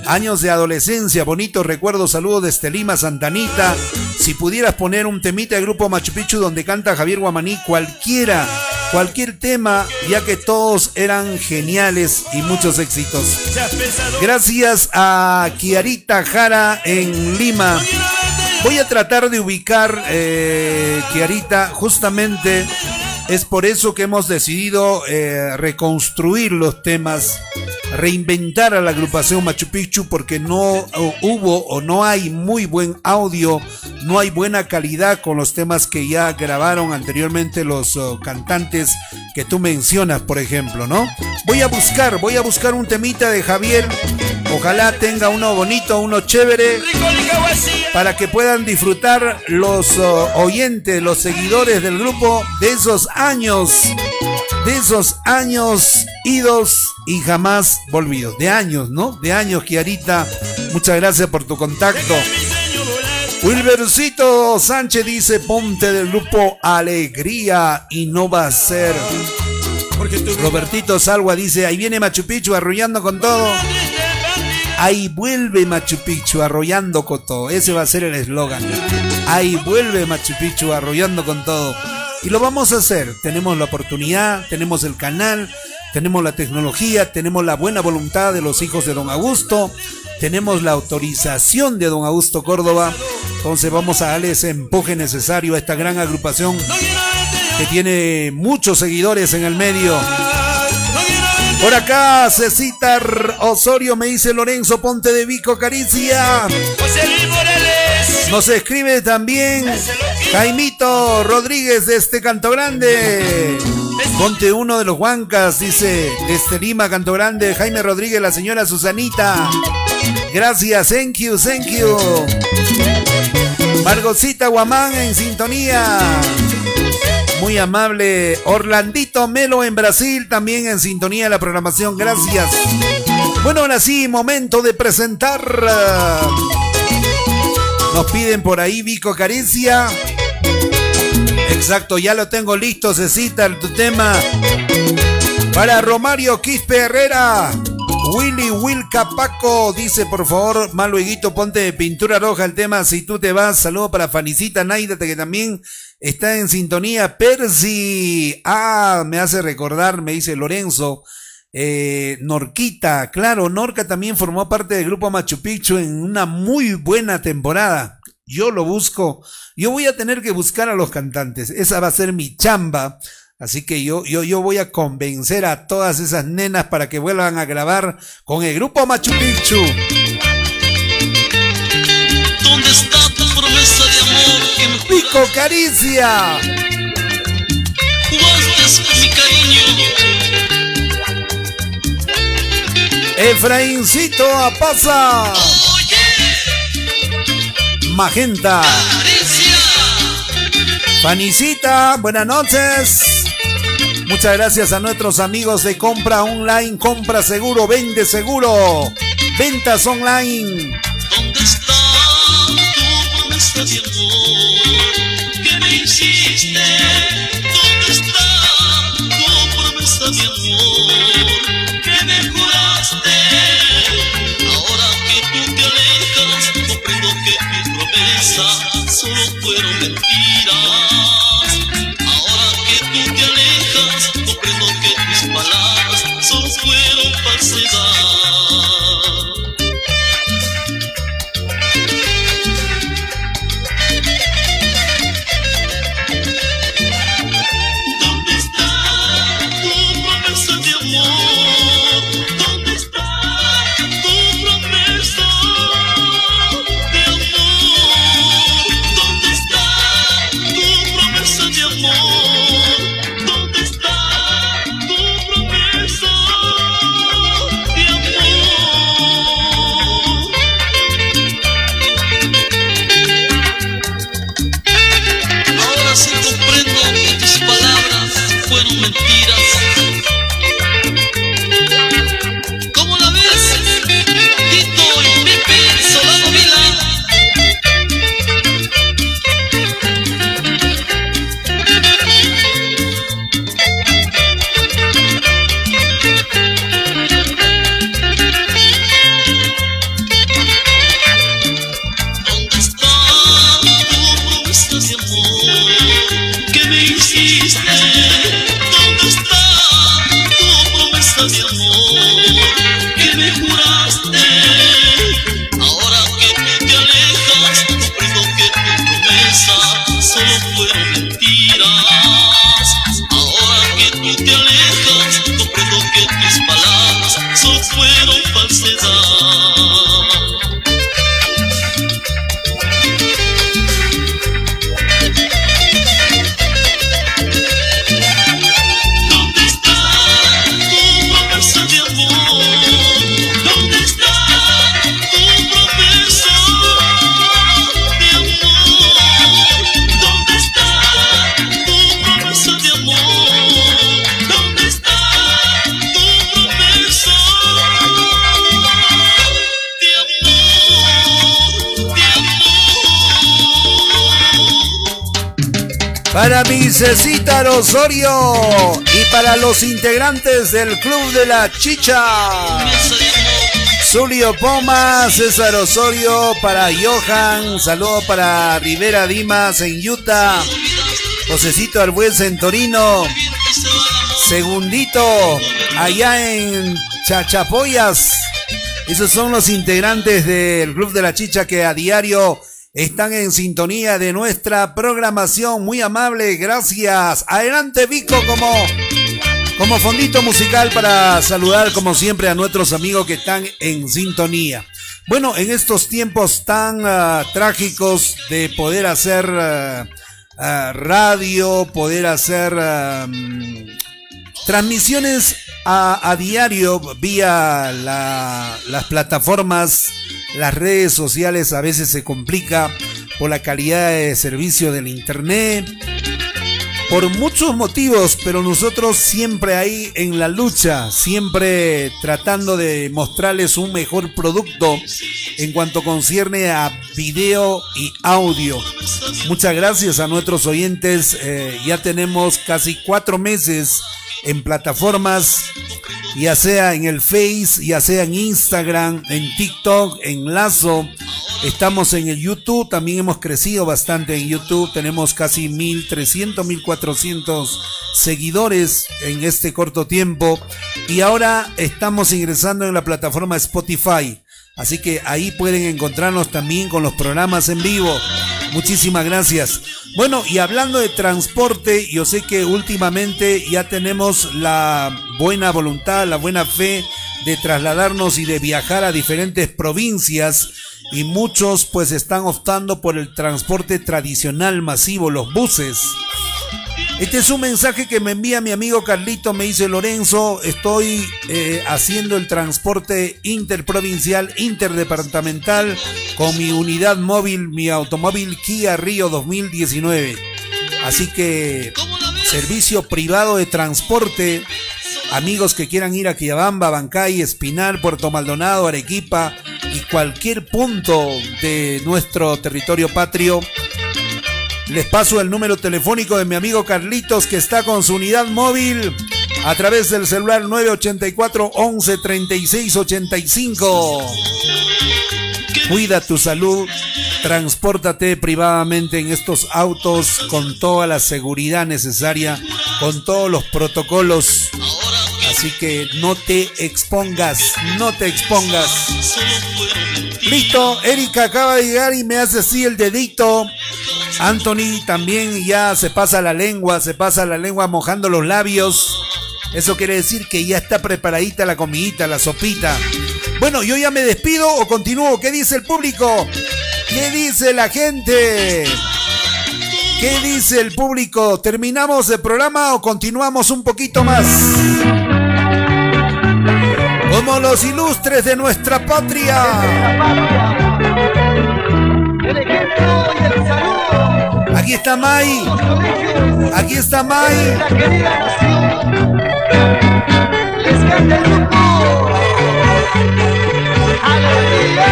Años de adolescencia, bonitos recuerdos. Saludos desde Lima, Santanita. Si pudieras poner un temita de grupo Machu Picchu donde canta Javier Guamaní, cualquiera, cualquier tema, ya que todos eran geniales y muchos éxitos. Gracias a Kiarita Jara en Lima. Voy a tratar de ubicar, eh, justamente es por eso que hemos decidido eh, reconstruir los temas, reinventar a la agrupación Machu Picchu porque no hubo o no hay muy buen audio, no hay buena calidad con los temas que ya grabaron anteriormente los uh, cantantes que tú mencionas, por ejemplo, ¿no? Voy a buscar, voy a buscar un temita de Javier, ojalá tenga uno bonito, uno chévere para que puedan disfrutar los uh, oyentes, los seguidores del grupo de esos años, de esos años idos y jamás volvidos. De años, ¿no? De años, Kiarita. Muchas gracias por tu contacto. Wilbercito Sánchez dice, ponte del grupo Alegría y no va a ser. Robertito Salwa dice, ahí viene Machu Picchu arrullando con todo. Ahí vuelve Machu Picchu arrollando con todo. Ese va a ser el eslogan. Ahí vuelve Machu Picchu arrollando con todo. Y lo vamos a hacer. Tenemos la oportunidad, tenemos el canal, tenemos la tecnología, tenemos la buena voluntad de los hijos de don Augusto, tenemos la autorización de don Augusto Córdoba. Entonces vamos a darle ese empuje necesario a esta gran agrupación que tiene muchos seguidores en el medio. Por acá, Cecita Osorio me dice Lorenzo Ponte de Vico Caricia. Nos escribe también Jaimito Rodríguez de este Canto Grande. Ponte uno de los Huancas, dice desde Lima, Canto Grande. Jaime Rodríguez, la señora Susanita. Gracias, thank you, thank you. Margocita Guamán en sintonía. Muy amable. Orlandito Melo en Brasil, también en sintonía de la programación. Gracias. Bueno, ahora sí, momento de presentar. Nos piden por ahí Vico Caricia. Exacto, ya lo tengo listo, Cecita, tu tema. Para Romario Quispe Herrera. Willy Wilca Paco dice, por favor, Malueguito, ponte de pintura roja el tema Si tú te vas. Saludo para Fanicita Naida, que también está en sintonía. Percy, ah, me hace recordar, me dice Lorenzo. Eh, Norquita, claro, Norca también formó parte del grupo Machu Picchu en una muy buena temporada. Yo lo busco. Yo voy a tener que buscar a los cantantes. Esa va a ser mi chamba. Así que yo, yo, yo voy a convencer a todas esas nenas para que vuelvan a grabar con el grupo Machu Picchu. Pico Caricia? con mi cariño? Efraincito Apaza. Magenta. Fanicita, buenas noches. Muchas gracias a nuestros amigos de compra online, compra seguro, vende seguro. Ventas online. ¿Dónde está tu promesa de amor que me hiciste? ¿Dónde está tu promesa de amor que me juraste? Ahora que tú te alejas, comprendo que mis promesas solo fueron mentiras. Los integrantes del Club de la Chicha. Zulio Poma, César Osorio, para Johan, saludo para Rivera Dimas en Utah, Josecito Arbuez en Torino, Segundito allá en Chachapoyas. Esos son los integrantes del Club de la Chicha que a diario están en sintonía de nuestra programación. Muy amable, gracias. Adelante, Vico, como, como fondito musical para saludar, como siempre, a nuestros amigos que están en sintonía. Bueno, en estos tiempos tan ah, trágicos de poder hacer ah, ah, radio, poder hacer mm, transmisiones a, diario vía la- las plataformas, las redes sociales a veces se complica por la calidad de servicio del internet, por muchos motivos, pero nosotros siempre ahí en la lucha, siempre tratando de mostrarles un mejor producto en cuanto concierne a video y audio. Muchas gracias a nuestros oyentes, eh, ya tenemos casi cuatro meses en plataformas, ya sea en el Face, ya sea en Instagram, en TikTok, en Lazo. Estamos en el YouTube, también hemos crecido bastante en YouTube, tenemos casi 1300, 1400 seguidores en este corto tiempo y ahora estamos ingresando en la plataforma Spotify. Así que ahí pueden encontrarnos también con los programas en vivo. Muchísimas gracias. Bueno, y hablando de transporte, yo sé que últimamente ya tenemos la buena voluntad, la buena fe de trasladarnos y de viajar a diferentes provincias y muchos pues están optando por el transporte tradicional masivo, los buses. Este es un mensaje que me envía mi amigo Carlito, me dice Lorenzo, estoy eh, haciendo el transporte interprovincial, interdepartamental con mi unidad móvil, mi automóvil Kia Río 2019. Así que servicio privado de transporte, amigos que quieran ir a Quillabamba, Bancay, Espinal, Puerto Maldonado, Arequipa y cualquier punto de nuestro territorio patrio. Les paso el número telefónico de mi amigo Carlitos que está con su unidad móvil a través del celular 984 11 36 85. Cuida tu salud, transpórtate privadamente en estos autos con toda la seguridad necesaria, con todos los protocolos. Así que no te expongas, no te expongas. Listo, Erika acaba de llegar y me hace así el dedito. Anthony también ya se pasa la lengua, se pasa la lengua mojando los labios. Eso quiere decir que ya está preparadita la comidita, la sopita. Bueno, yo ya me despido o continúo. ¿Qué dice el público? ¿Qué dice la gente? ¿Qué dice el público? ¿Terminamos el programa o continuamos un poquito más? Como los ilustres de nuestra patria. Aquí está Mai. Aquí está Mai. Les canta el grupo Aleluya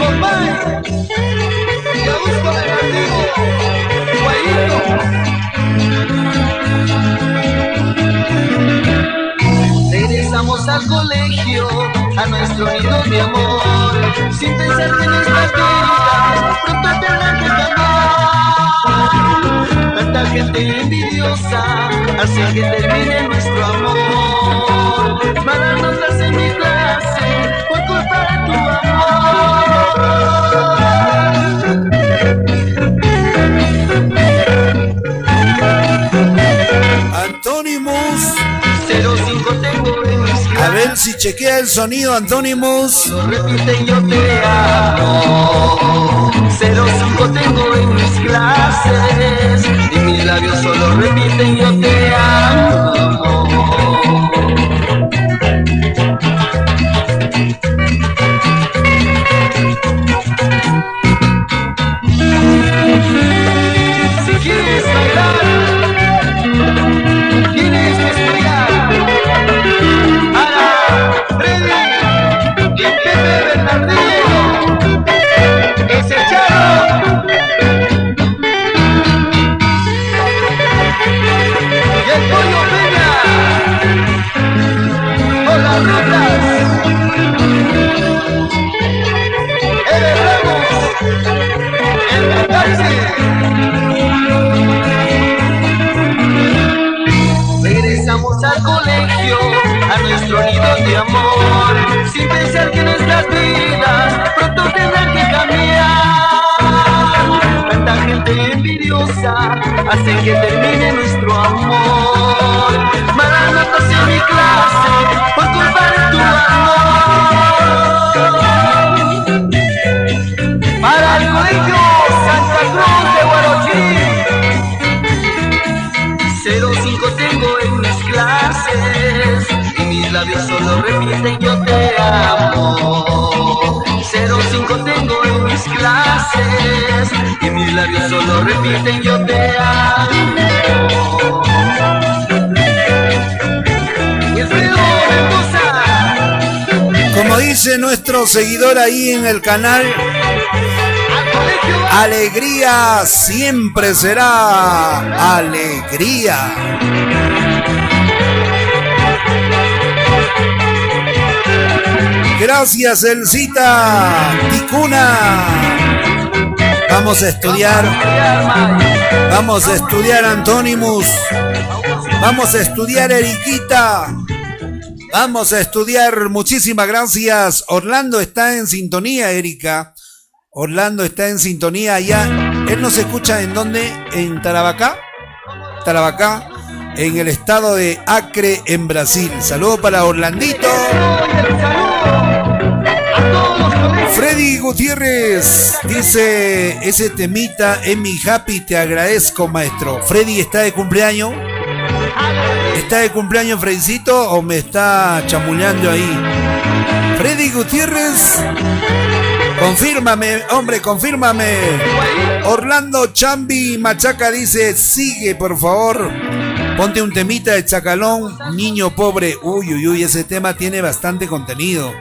Compay Y Augusto Bernardino Guayito Regresamos al colegio Nuestro nido de amor Sin pensar que nuestras vidas Pronto tendrán que cambiar Tanta gente envidiosa hace que termine nuestro amor. Malandras en mi clase por culpa de tu Antonimus. Chequea el sonido, Antonimus. Lo repiten yo te amo. 05 tengo en mis clases. Y mis labios solo repiten yo te amo pensar que nuestras vidas pronto tendrán que cambiar. Tanta gente envidiosa hace que termine nuestro amor. Malas notas en mi clase por culpa de tu amor. Para el colegio Santa Cruz de Guarochí 05 tengo en mis clases y mis labios solo repiten yo te amo 05 tengo en mis clases y mis labios solo repiten yo te amo Como dice nuestro seguidor ahí en el canal, alegría siempre será alegría. Gracias, Elcita Ticuna. Vamos a estudiar, vamos a estudiar Antonimus, vamos a estudiar Eriquita, vamos a estudiar. Muchísimas gracias. Orlando está en sintonía, Erika. Orlando está en sintonía allá. Él nos escucha en dónde? En Tarabacá. Tarabacá, en el estado de Acre, en Brasil. Saludo para Orlandito. Freddy Gutiérrez dice, ese temita en mi happy, te agradezco maestro. Freddy está de cumpleaños. ¿Está de cumpleaños Fredicito o me está chamuleando ahí? Freddy Gutiérrez, confírmame, hombre, confírmame. Orlando Chambi Machaca dice, sigue por favor. Ponte un temita de Chacalón, niño pobre. Uy, uy, uy, ese tema tiene bastante contenido.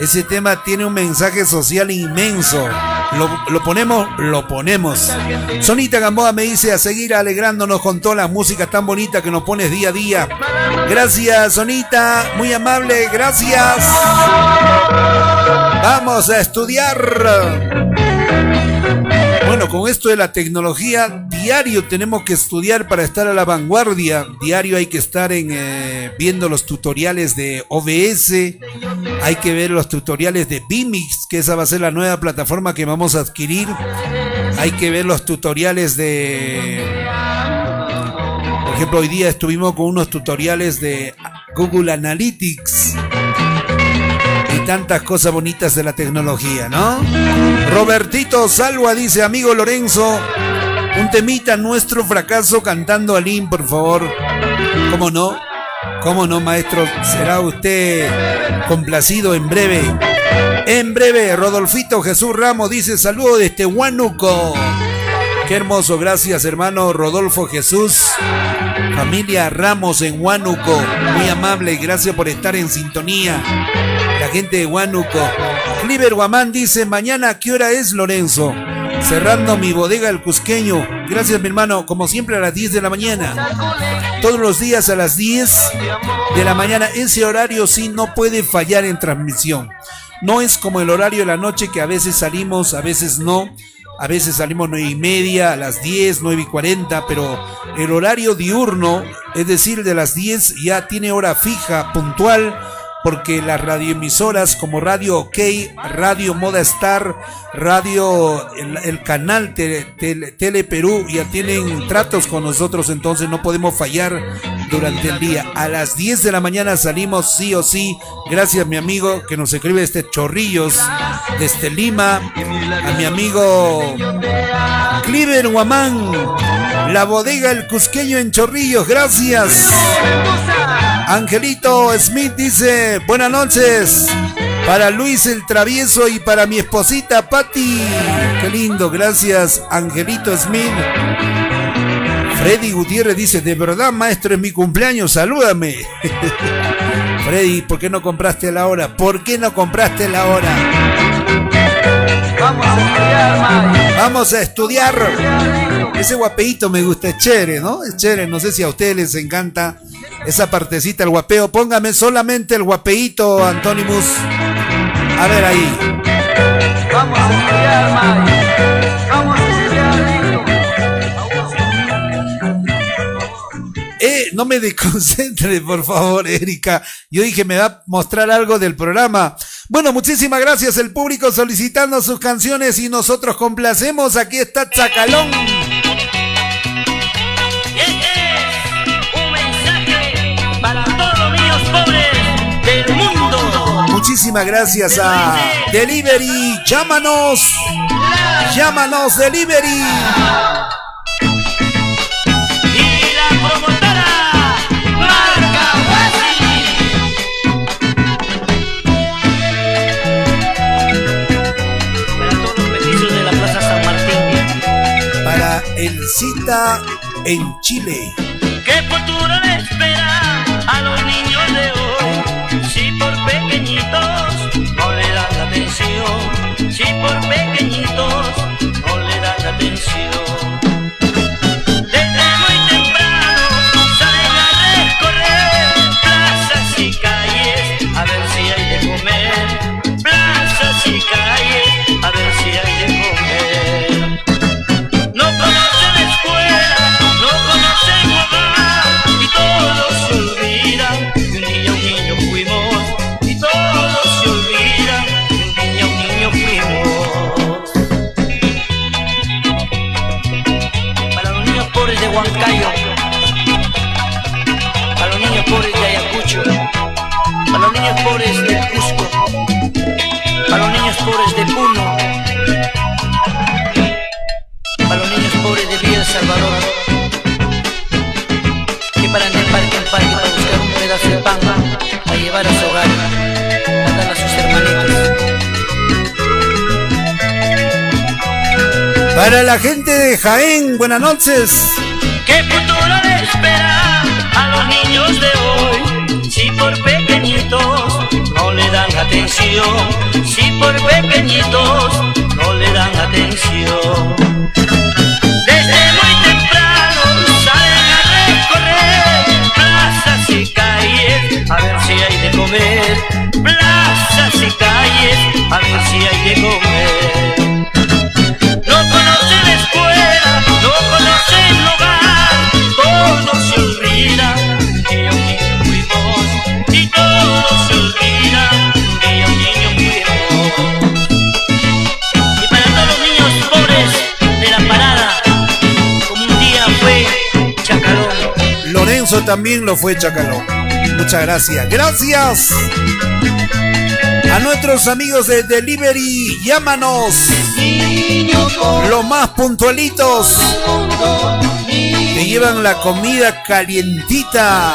Ese tema tiene un mensaje social inmenso. Lo, lo ponemos, lo ponemos. Sonita Gamboa me dice a seguir alegrándonos con toda la música tan bonita que nos pones día a día. Gracias, Sonita. Muy amable, gracias. Vamos a estudiar. Bueno, con esto de la tecnología, diario tenemos que estudiar para estar a la vanguardia. Diario hay que estar en, eh, viendo los tutoriales de OBS. Hay que ver los tutoriales de Vimix, que esa va a ser la nueva plataforma que vamos a adquirir. Hay que ver los tutoriales de... Por ejemplo, hoy día estuvimos con unos tutoriales de Google Analytics tantas cosas bonitas de la tecnología, ¿no? Robertito Salva dice, amigo Lorenzo, un temita nuestro fracaso cantando a Lin, por favor. ¿Cómo no? ¿Cómo no, maestro? Será usted complacido en breve. En breve, Rodolfito Jesús Ramos dice, saludo desde Huánuco. Qué hermoso, gracias hermano Rodolfo Jesús. Familia Ramos en Huánuco, muy amable, gracias por estar en sintonía. La gente de Huánuco. Cliver Guamán dice, mañana qué hora es Lorenzo? Cerrando mi bodega el Cusqueño. Gracias mi hermano, como siempre a las 10 de la mañana. Todos los días a las 10 de la mañana. Ese horario sí no puede fallar en transmisión. No es como el horario de la noche que a veces salimos, a veces no. A veces salimos nueve y media, a las 10, 9 y 40, pero el horario diurno, es decir, de las 10 ya tiene hora fija, puntual, porque las radioemisoras como Radio OK, Radio Moda Star, Radio, el, canal Tele, Tele- Tele Perú ya tienen tratos con nosotros, entonces no podemos fallar durante el día. A las 10 de la mañana salimos sí o sí. Gracias mi amigo que nos escribe este Chorrillos desde Lima, a mi amigo Cliver Guamán, la bodega El Cusqueño en Chorrillos, gracias. Angelito Smith dice, buenas noches. Para Luis el Travieso y para mi esposita Patti. Qué lindo, gracias Angelito Smith. Freddy Gutiérrez dice, de verdad maestro es mi cumpleaños, salúdame. <laughs> Freddy, ¿por qué no compraste la hora? ¿Por qué no compraste la hora? Vamos a estudiar, Mike. Vamos a estudiar. Ese guapeito me gusta, es chévere, ¿no? Es chévere, no sé si a ustedes les encanta esa partecita, el guapeo. Póngame solamente el guapeito, Antonimus. A ver ahí. Vamos a estudiar, Mike. Vamos a estudiar. Eh, no me desconcentre, por favor, Erika. Yo dije, me va a mostrar algo del programa. Bueno, muchísimas gracias el público solicitando sus canciones y nosotros complacemos. Aquí está Chacalón. Un mensaje para todos los niños pobres del mundo. Muchísimas gracias a Delivery. Llámanos. Llámanos, Delivery. Para el cita en Chile. ¿Qué futuro le espera a los niños de hoy? Si por pequeñitos no le dan atención, si por pequeñitos de Puno, para los niños pobres de Villa El Salvador que paran de parque en parque para buscar un pedazo de pan para llevar a su hogar, a darle a sus hermanitos. Para la gente de Jaén, buenas noches. ¿Qué futuro le espera a los niños de hoy? Si por pequeñitos no le dan atención, si por pequeñitos no le dan atención. Desde muy temprano salen a recorrer plazas y calles a ver si hay de comer. Plazas y calles a ver si hay de comer. Lorenzo también lo fue Chacalón. Muchas gracias. Gracias a nuestros amigos de Delivery. Llámanos. Los más puntualitos. Que llevan la comida calientita.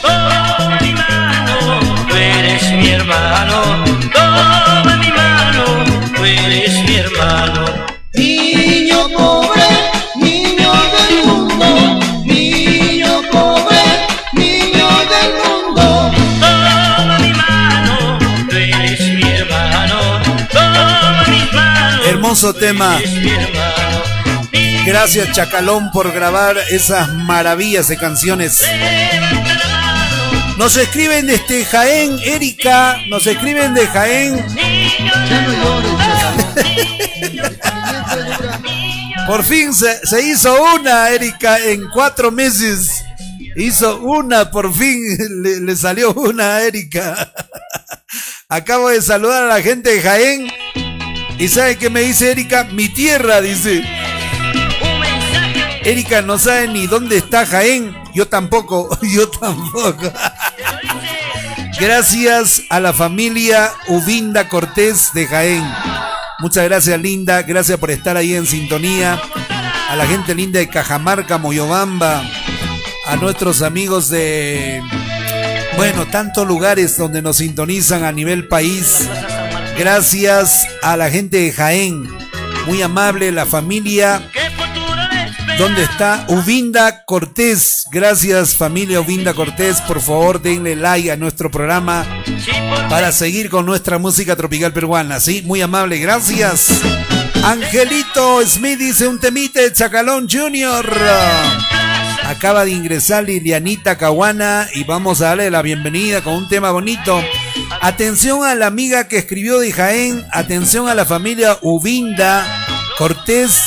Toma mi mano, tú eres mi hermano. Toma mi mano, tú eres mi hermano. Niño pobre, Hermoso tema. Gracias Chacalón por grabar esas maravillas de canciones. Nos escriben desde Jaén, Erika. Nos escriben de Jaén. <laughs> Por fin se, se hizo una, Erika, en cuatro meses. Hizo una, por fin <laughs> le, le salió una Erika. <laughs> Acabo de saludar a la gente de Jaén. ¿Y sabe qué me dice Erika? Mi tierra, dice. Erika no sabe ni dónde está Jaén. Yo tampoco, <laughs> yo tampoco. <laughs> Gracias a la familia Ubinda Cortés de Jaén. Muchas gracias, Linda. Gracias por estar ahí en sintonía. A la gente linda de Cajamarca, Moyobamba. A nuestros amigos de, bueno, tantos lugares donde nos sintonizan a nivel país. Gracias a la gente de Jaén. Muy amable, la familia. ¿Dónde está Ubinda Cortés? Gracias familia Ubinda Cortés. Por favor, denle like a nuestro programa para seguir con nuestra música tropical peruana. Sí, muy amable, gracias. Angelito Smith dice un temite Chacalón Junior. Acaba de ingresar Lilianita Caguana y vamos a darle la bienvenida con un tema bonito. Atención a la amiga que escribió de Jaén, atención a la familia Ubinda Cortés.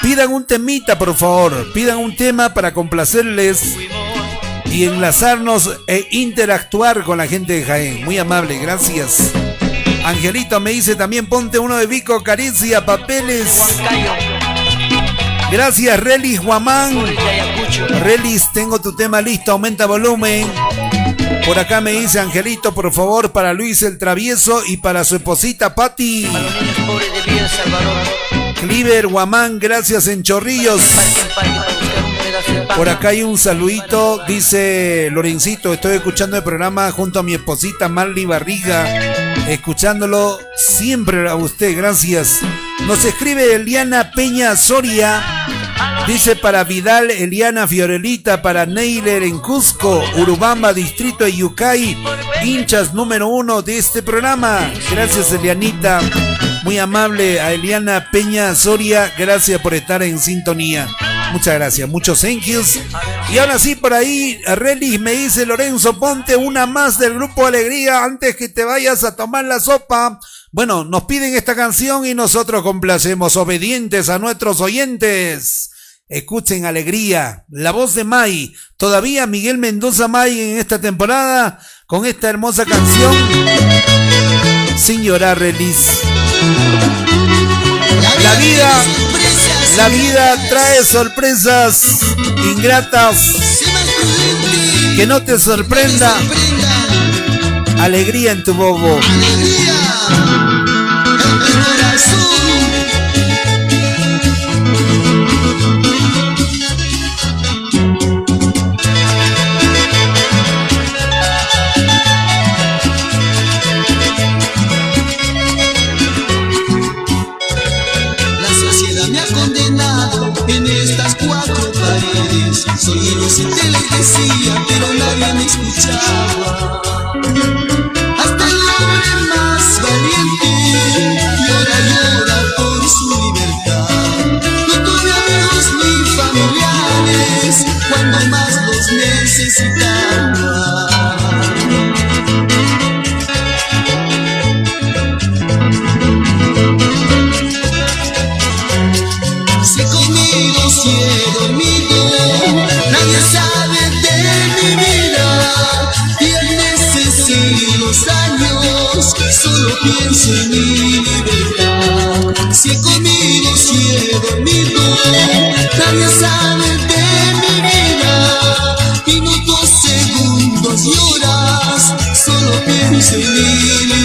Pidan un temita, por favor. Pidan un tema para complacerles y enlazarnos e interactuar con la gente de Jaén. Muy amable, gracias. Angelito me dice también ponte uno de Vico Caricia, papeles. Gracias, Relis Guamán. Relis, tengo tu tema listo, aumenta volumen. Por acá me dice Angelito, por favor, para Luis el Travieso y para su esposita Patti. Cliver Guamán, gracias en Chorrillos. Por acá hay un saludito, dice Lorencito, estoy escuchando el programa junto a mi esposita Marley Barriga, escuchándolo siempre a usted, gracias. Nos escribe Eliana Peña Soria, dice para Vidal, Eliana Fiorelita, para Neiler en Cusco, Urubamba, Distrito de Yucay, hinchas número uno de este programa. Gracias Elianita, muy amable a Eliana Peña Soria, gracias por estar en sintonía. Muchas gracias, muchos thank yous. Y ahora sí, por ahí, Relis me dice Lorenzo, ponte una más del grupo Alegría antes que te vayas a tomar la sopa. Bueno, nos piden esta canción y nosotros complacemos, obedientes a nuestros oyentes. Escuchen Alegría, la voz de May. Todavía Miguel Mendoza May en esta temporada con esta hermosa canción. Sin llorar, Relis. La vida la vida trae sorpresas ingratas. Que no te sorprenda. Alegría en tu bobo. Soy decía, pero nadie me escuchaba. Hasta el hombre más valiente llora, llora por su libertad. No tuve amigos ni familiares cuando más los necesitaba. Solo pienso en mi libertad. Si conmigo si he dormido, nadie sabe de mi vida. Minutos, segundos y horas, solo pienso en mi libertad.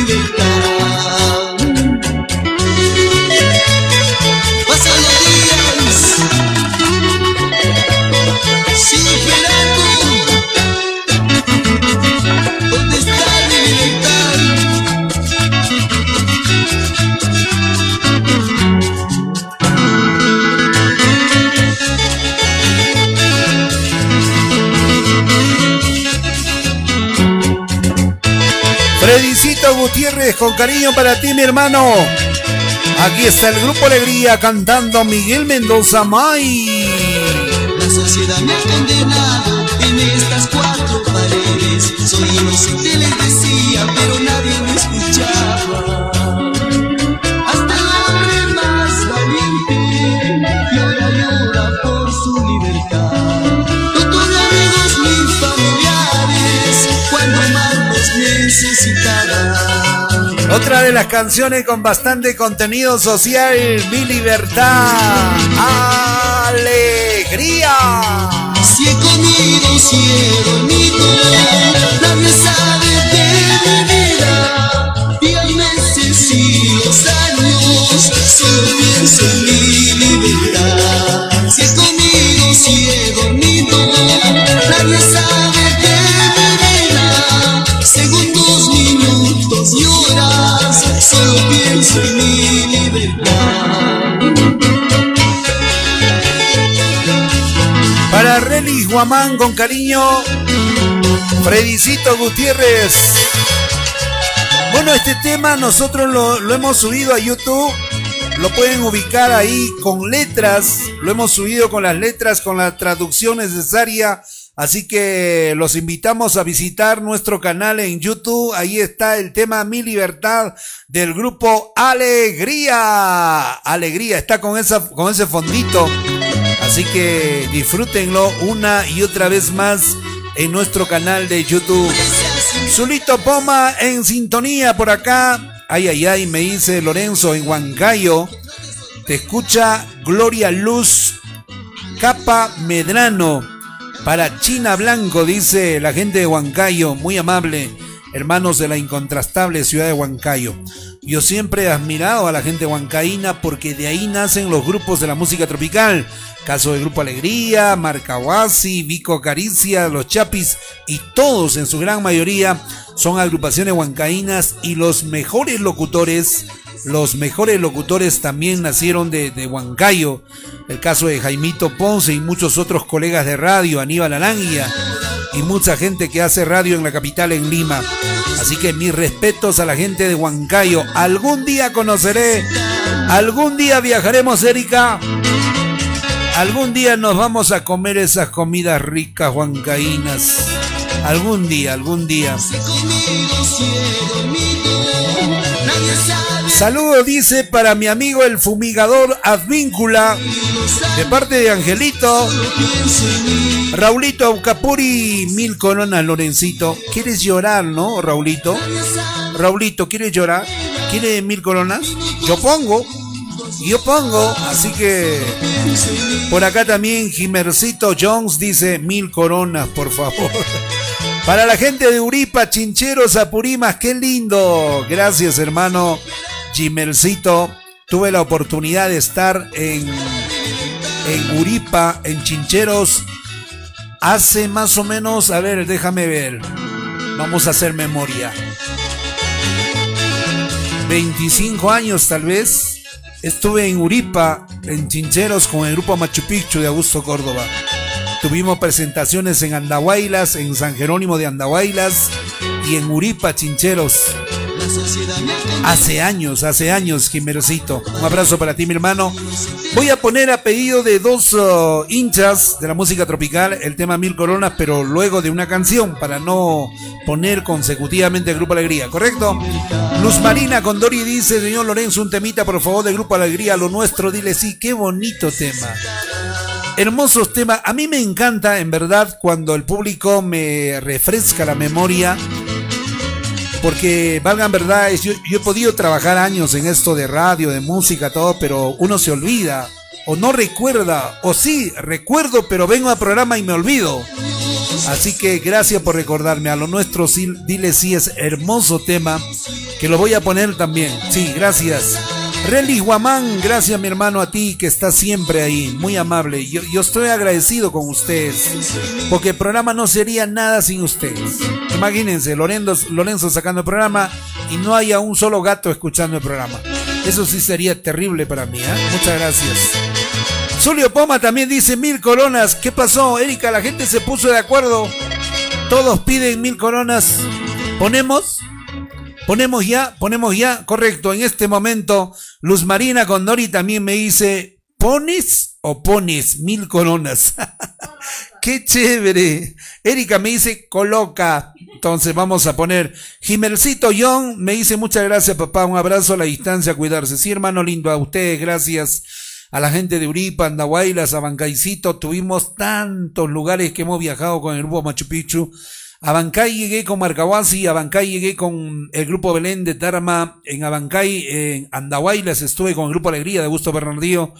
Con cariño para ti, mi hermano. Aquí está el Grupo Alegría cantando Miguel Mendoza May. La sociedad me ha condenado en estas cuatro paredes. Soy inocente, Otra de las canciones con bastante contenido social, Mi Libertad. Alegría. Si he comido, si he dormido, nadie sabe de mi vida. Hay meses y los años, solo pienso en mi libertad. Si he comido, si he dormido, nadie sabe Para Relis Guamán, con cariño. Fredicito Gutiérrez. Bueno, este tema nosotros lo, lo hemos subido a YouTube. Lo pueden ubicar ahí con letras. Lo hemos subido con las letras, con la traducción necesaria. Así que los invitamos a visitar nuestro canal en YouTube. Ahí está el tema Mi Libertad del grupo Alegría. Alegría, está con, esa, con ese fondito. Así que disfrútenlo una y otra vez más en nuestro canal de YouTube. Zulito Poma en sintonía por acá. Ay, ay, ay, me dice Lorenzo en Huancayo. Te escucha Gloria Luz Capa Medrano. Para China Blanco, dice la gente de Huancayo, muy amable, hermanos de la incontrastable ciudad de Huancayo. Yo siempre he admirado a la gente huancaína porque de ahí nacen los grupos de la música tropical. Caso de Grupo Alegría, Marcahuasi, Vico Caricia, Los Chapis y todos en su gran mayoría son agrupaciones huancaínas y los mejores locutores, los mejores locutores también nacieron de, de Huancayo. El caso de Jaimito Ponce y muchos otros colegas de radio, Aníbal Aranguia y mucha gente que hace radio en la capital, en Lima. Así que mis respetos a la gente de Huancayo. Algún día conoceré, algún día viajaremos, Erika. Algún día nos vamos a comer esas comidas ricas huancaínas. Algún día, algún día. Saludo dice para mi amigo el fumigador Advíncula, de parte de Angelito. Raulito Capuri, mil coronas, Lorencito. ¿Quieres llorar, no, Raulito? Raulito, ¿quieres llorar? ¿Quiere mil coronas? Yo pongo. Yo pongo, así que por acá también Jimercito Jones dice mil coronas, por favor. Para la gente de Uripa, Chincheros, Apurimas, qué lindo. Gracias, hermano Jimercito. Tuve la oportunidad de estar en, en Uripa, en Chincheros, hace más o menos, a ver, déjame ver. Vamos a hacer memoria. 25 años tal vez. Estuve en Uripa, en Chincheros, con el grupo Machu Picchu de Augusto Córdoba. Tuvimos presentaciones en Andahuaylas, en San Jerónimo de Andahuaylas y en Uripa, Chincheros. Hace años, hace años, Jimerosito. Un abrazo para ti, mi hermano. Voy a poner a pedido de dos uh, hinchas de la música tropical el tema Mil Coronas, pero luego de una canción, para no poner consecutivamente el Grupo Alegría, ¿correcto? Luz Marina Condori dice, señor Lorenzo, un temita, por favor, del Grupo Alegría, lo nuestro, dile sí, qué bonito tema. Hermosos temas. A mí me encanta, en verdad, cuando el público me refresca la memoria porque valgan verdades, yo, yo, he podido trabajar años en esto de radio, de música, todo, pero uno se olvida, o no recuerda, o sí, recuerdo, pero vengo al programa y me olvido. Así que gracias por recordarme. A lo nuestro, sí, dile sí, es hermoso tema, que lo voy a poner también. Sí, gracias. Relly Guamán, gracias mi hermano a ti que estás siempre ahí, muy amable. Yo, yo, estoy agradecido con ustedes, porque el programa no sería nada sin ustedes. Imagínense, Lorenzo, Lorenzo sacando el programa y no haya un solo gato escuchando el programa. Eso sí sería terrible para mí. ¿eh? Muchas gracias. Zulio Poma también dice mil coronas. ¿Qué pasó, Erika? La gente se puso de acuerdo. Todos piden mil coronas. ¿Ponemos? Ponemos ya, ponemos ya, correcto. En este momento, Luz Marina Condori también me dice, ¿pones o pones mil coronas? <laughs> ¡Qué chévere! Erika me dice, coloca. Entonces vamos a poner. Jimelcito John me dice, muchas gracias papá, un abrazo a la distancia, a cuidarse. Sí, hermano lindo, a ustedes, gracias. A la gente de Uripa, Andahuaylas, a Bancaicito, tuvimos tantos lugares que hemos viajado con el grupo Machu Picchu. A Bancay llegué con Marcahuasi, a Bancay llegué con el grupo Belén de Tarma, en Abancay, en Andahuaylas estuve con el grupo Alegría de Augusto Bernardillo,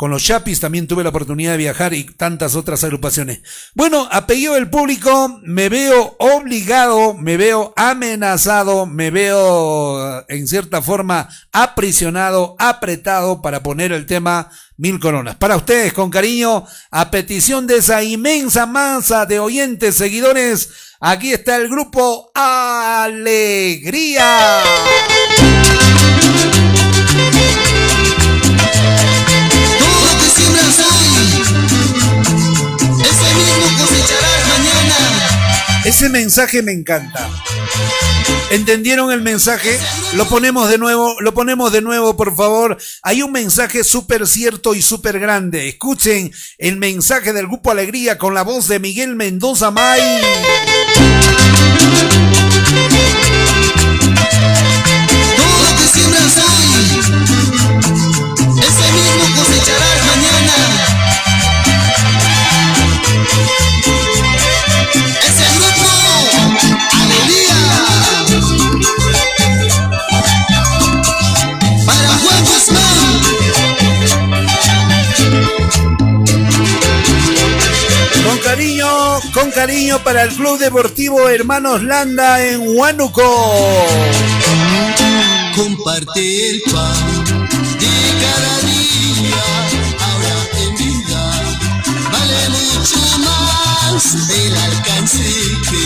con los Chapis también tuve la oportunidad de viajar y tantas otras agrupaciones. Bueno, a pedido del público, me veo obligado, me veo amenazado, me veo en cierta forma aprisionado, apretado para poner el tema Mil Coronas. Para ustedes, con cariño, a petición de esa inmensa masa de oyentes, seguidores, Aquí está el grupo Alegría. Ese mensaje me encanta. ¿Entendieron el mensaje? Lo ponemos de nuevo, lo ponemos de nuevo, por favor. Hay un mensaje súper cierto y súper grande. Escuchen el mensaje del Grupo Alegría con la voz de Miguel Mendoza May. Cariño para el Club Deportivo Hermanos Landa en Huánuco. Comparte el pan de cada día, ahora en vida vale mucho más del alcance que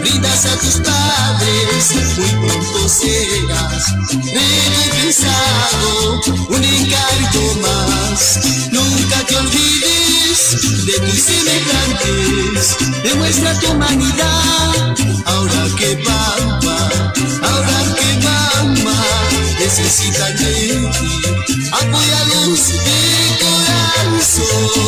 brindas a tus padres. Muy pronto serás recompensado, un encargo más. Nunca te olvides de tus semejantes, demuestra tu humanidad. Ahora que papá, ahora que mamá necesitan de ti, apóyalos de corazón.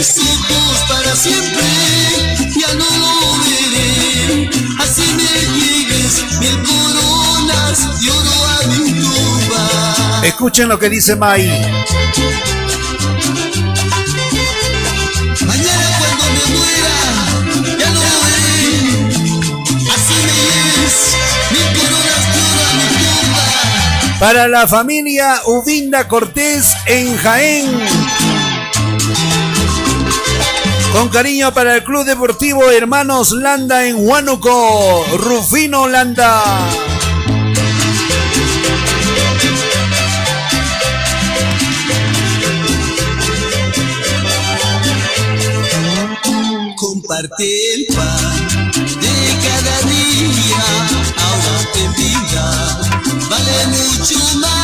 Ojos para siempre. Ya no lo veré, así me llegues mil coronas de oro a mi tumba. Escuchen lo que dice Mai. Mañana cuando me muera, ya no lo veré. Así me lleves mil coronas de oro a mi tumba. Para la familia Ubinda Cortés en Jaén. Con cariño para el Club Deportivo Hermanos Landa en Huánuco. Rufino Landa. Comparte el pan de cada día, ahora en vida vale mucho más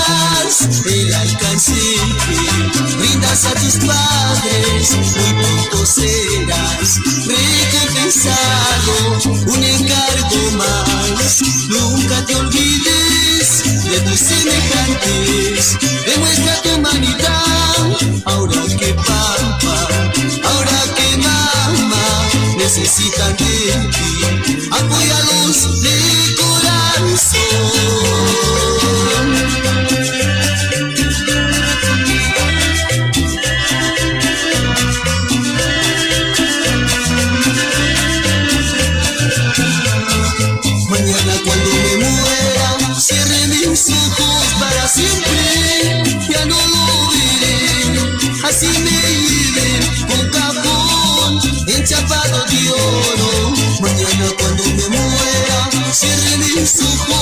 el alcance que brindas a tus padres. Muy pronto serás recompensado, un encargo más. Nunca te olvides de tus semejantes, demuestra tu humanidad. Ahora que papá, ahora que mamá necesitan de ti, apóyalos de corazón. Sweet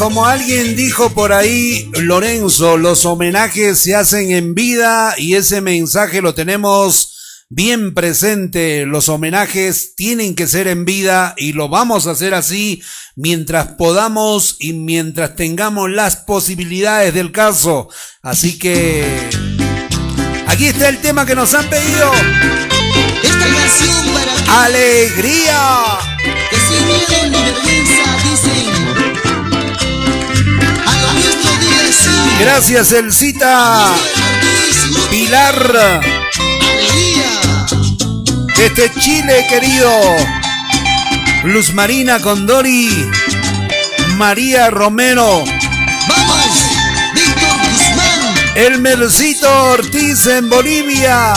Como alguien dijo por ahí, Lorenzo, los homenajes se hacen en vida y ese mensaje lo tenemos bien presente. Los homenajes tienen que ser en vida y lo vamos a hacer así mientras podamos y mientras tengamos las posibilidades del caso. Así que aquí está el tema que nos han pedido. Esta canción para ti, Alegría. que sin miedo ni vergüenza Gracias, Elcita. Pilar. Desde Chile, querido. Luz Marina Condori. María Romero. Vamos, Víctor Guzmán. Elmercito Ortiz en Bolivia.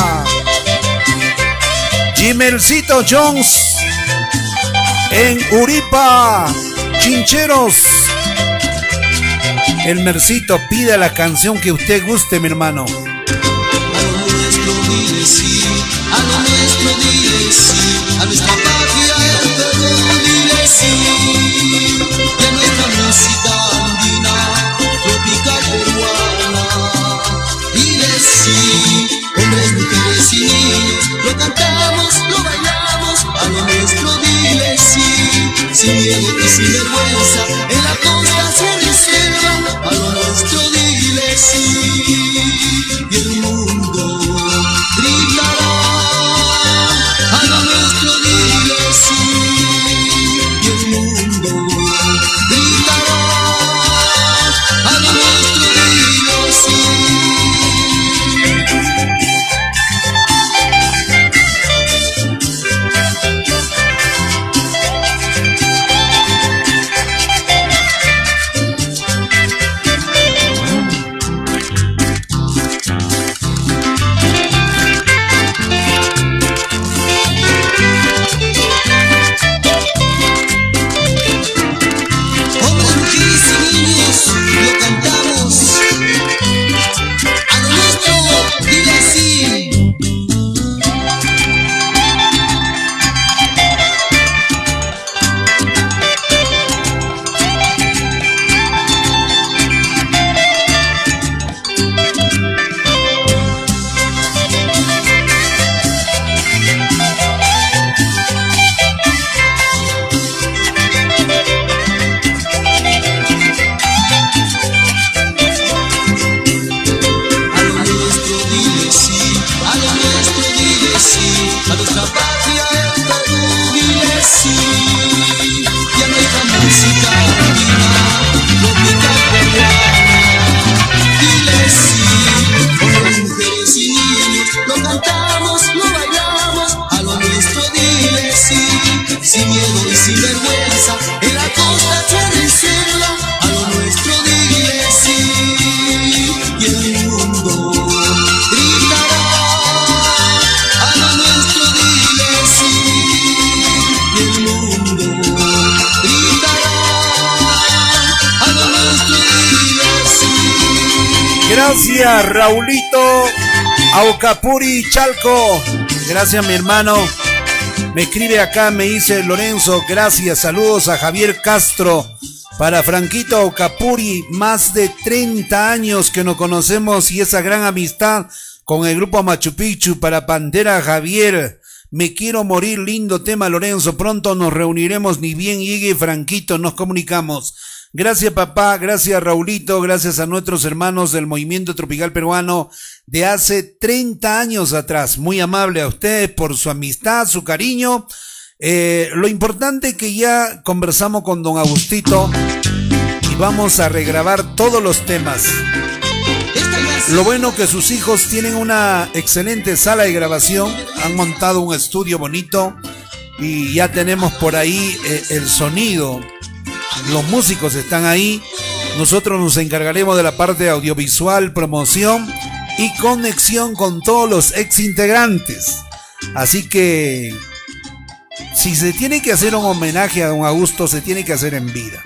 Jimelcito Jones en Uripa. Chincheros. Elmercito, pida la canción que usted guste, mi hermano. A lo nuestro dile sí, a lo nuestro dile sí, a nuestra patria el Perú dile sí, y a nuestra música andina, tropical peruana, dile sí, hombres, mujeres y lo cantamos, lo bailamos, a lo nuestro dile sí, sin miedo y sin vergüenza, see. Aucapuri Chalco. Gracias, mi hermano. Me escribe acá, me dice Lorenzo, gracias, saludos a Javier Castro. Para Franquito Aucapuri, más de 30 años que nos conocemos y esa gran amistad con el grupo Machu Picchu. Para Pantera Javier, me quiero morir, lindo tema Lorenzo. Pronto nos reuniremos, ni bien llegue Franquito, nos comunicamos. Gracias papá, gracias Raulito, gracias a nuestros hermanos del movimiento tropical peruano de hace 30 años atrás. Muy amable a ustedes por su amistad, su cariño. Eh, lo importante que ya conversamos con don Agustito y vamos a regrabar todos los temas. Lo bueno que sus hijos tienen una excelente sala de grabación, han montado un estudio bonito y ya tenemos por ahí eh, el sonido los músicos están ahí. Nosotros nos encargaremos de la parte audiovisual, promoción y conexión con todos los ex integrantes. Así que si se tiene que hacer un homenaje a don Augusto, se tiene que hacer en vida.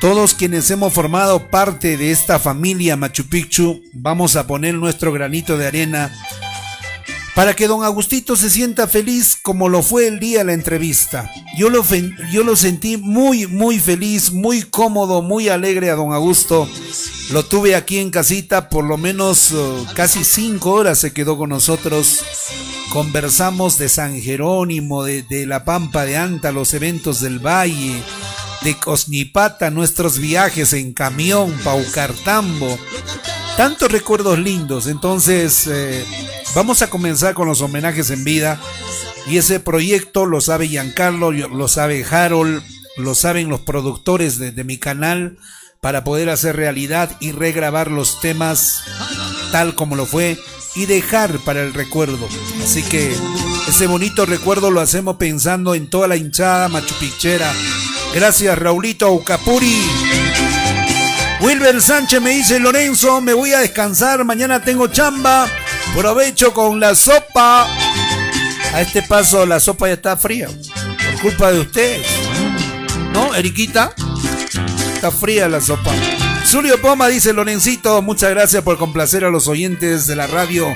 Todos quienes hemos formado parte de esta familia Machu Picchu, vamos a poner nuestro granito de arena para que don Agustito se sienta feliz como lo fue el día de la entrevista. Yo lo, yo lo sentí muy, muy feliz, muy cómodo, muy alegre a don Augusto. Lo tuve aquí en casita, por lo menos uh, casi cinco horas se quedó con nosotros. Conversamos de San Jerónimo, de, de la Pampa de Anta, los eventos del Valle, de Cosnipata, nuestros viajes en camión, Paucartambo. Tantos recuerdos lindos. Entonces, eh, Vamos a comenzar con los homenajes en vida. Y ese proyecto lo sabe Giancarlo, lo sabe Harold, lo saben los productores de, mi canal para poder hacer realidad y regrabar los temas tal como lo fue y dejar para el recuerdo. Así que ese bonito recuerdo lo hacemos pensando en toda la hinchada machupichera. Gracias Raulito Aucapuri. Wilber Sánchez me dice Lorenzo, me voy a descansar, mañana tengo chamba. Provecho con la sopa. A este paso la sopa ya está fría. Por culpa de ustedes. ¿No, Eriquita? Está fría la sopa. Zulio Poma dice Lorencito, muchas gracias por complacer a los oyentes de la radio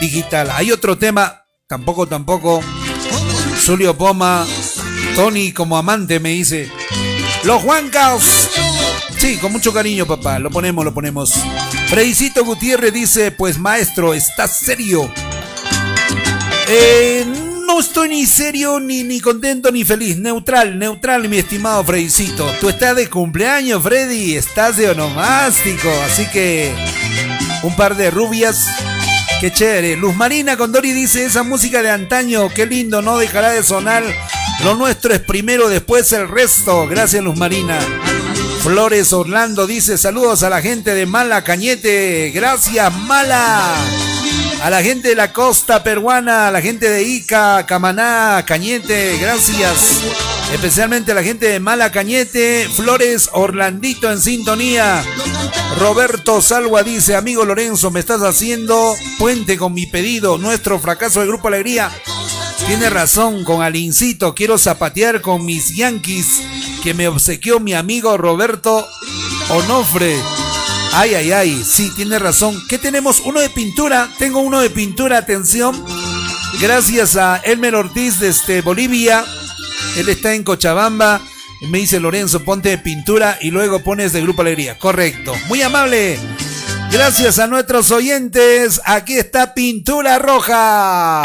digital. Hay otro tema, tampoco, tampoco. Zulio Poma, Tony como amante me dice, los Juancas. Sí, con mucho cariño, papá. Lo ponemos, lo ponemos. Freicito Gutiérrez dice, pues maestro, ¿estás serio? Eh, no estoy ni serio, ni, ni contento, ni feliz. Neutral, neutral, mi estimado Freicito. Tú estás de cumpleaños, Freddy. Estás de onomástico. Así que un par de rubias. Qué chévere. Luz Marina Condori dice, esa música de antaño, qué lindo, no dejará de sonar. Lo nuestro es primero, después el resto. Gracias, Luz Marina. Flores Orlando dice saludos a la gente de Mala Cañete. Gracias, Mala. A la gente de la costa peruana, a la gente de Ica, Camaná, Cañete, gracias. Especialmente la gente de Mala Cañete, Flores Orlandito en sintonía. Roberto Salva dice, amigo Lorenzo, me estás haciendo puente con mi pedido. Nuestro fracaso del Grupo Alegría. Tiene razón, con Alincito quiero zapatear con mis Yankees que me obsequió mi amigo Roberto Onofre. Ay, ay, ay, sí, tiene razón. ¿Qué tenemos? Uno de pintura. Tengo uno de pintura, atención. Gracias a Elmer Ortiz desde Bolivia. Él está en Cochabamba. Me dice Lorenzo, ponte de pintura y luego pones de Grupo Alegría. Correcto. Muy amable. Gracias a nuestros oyentes. Aquí está Pintura Roja.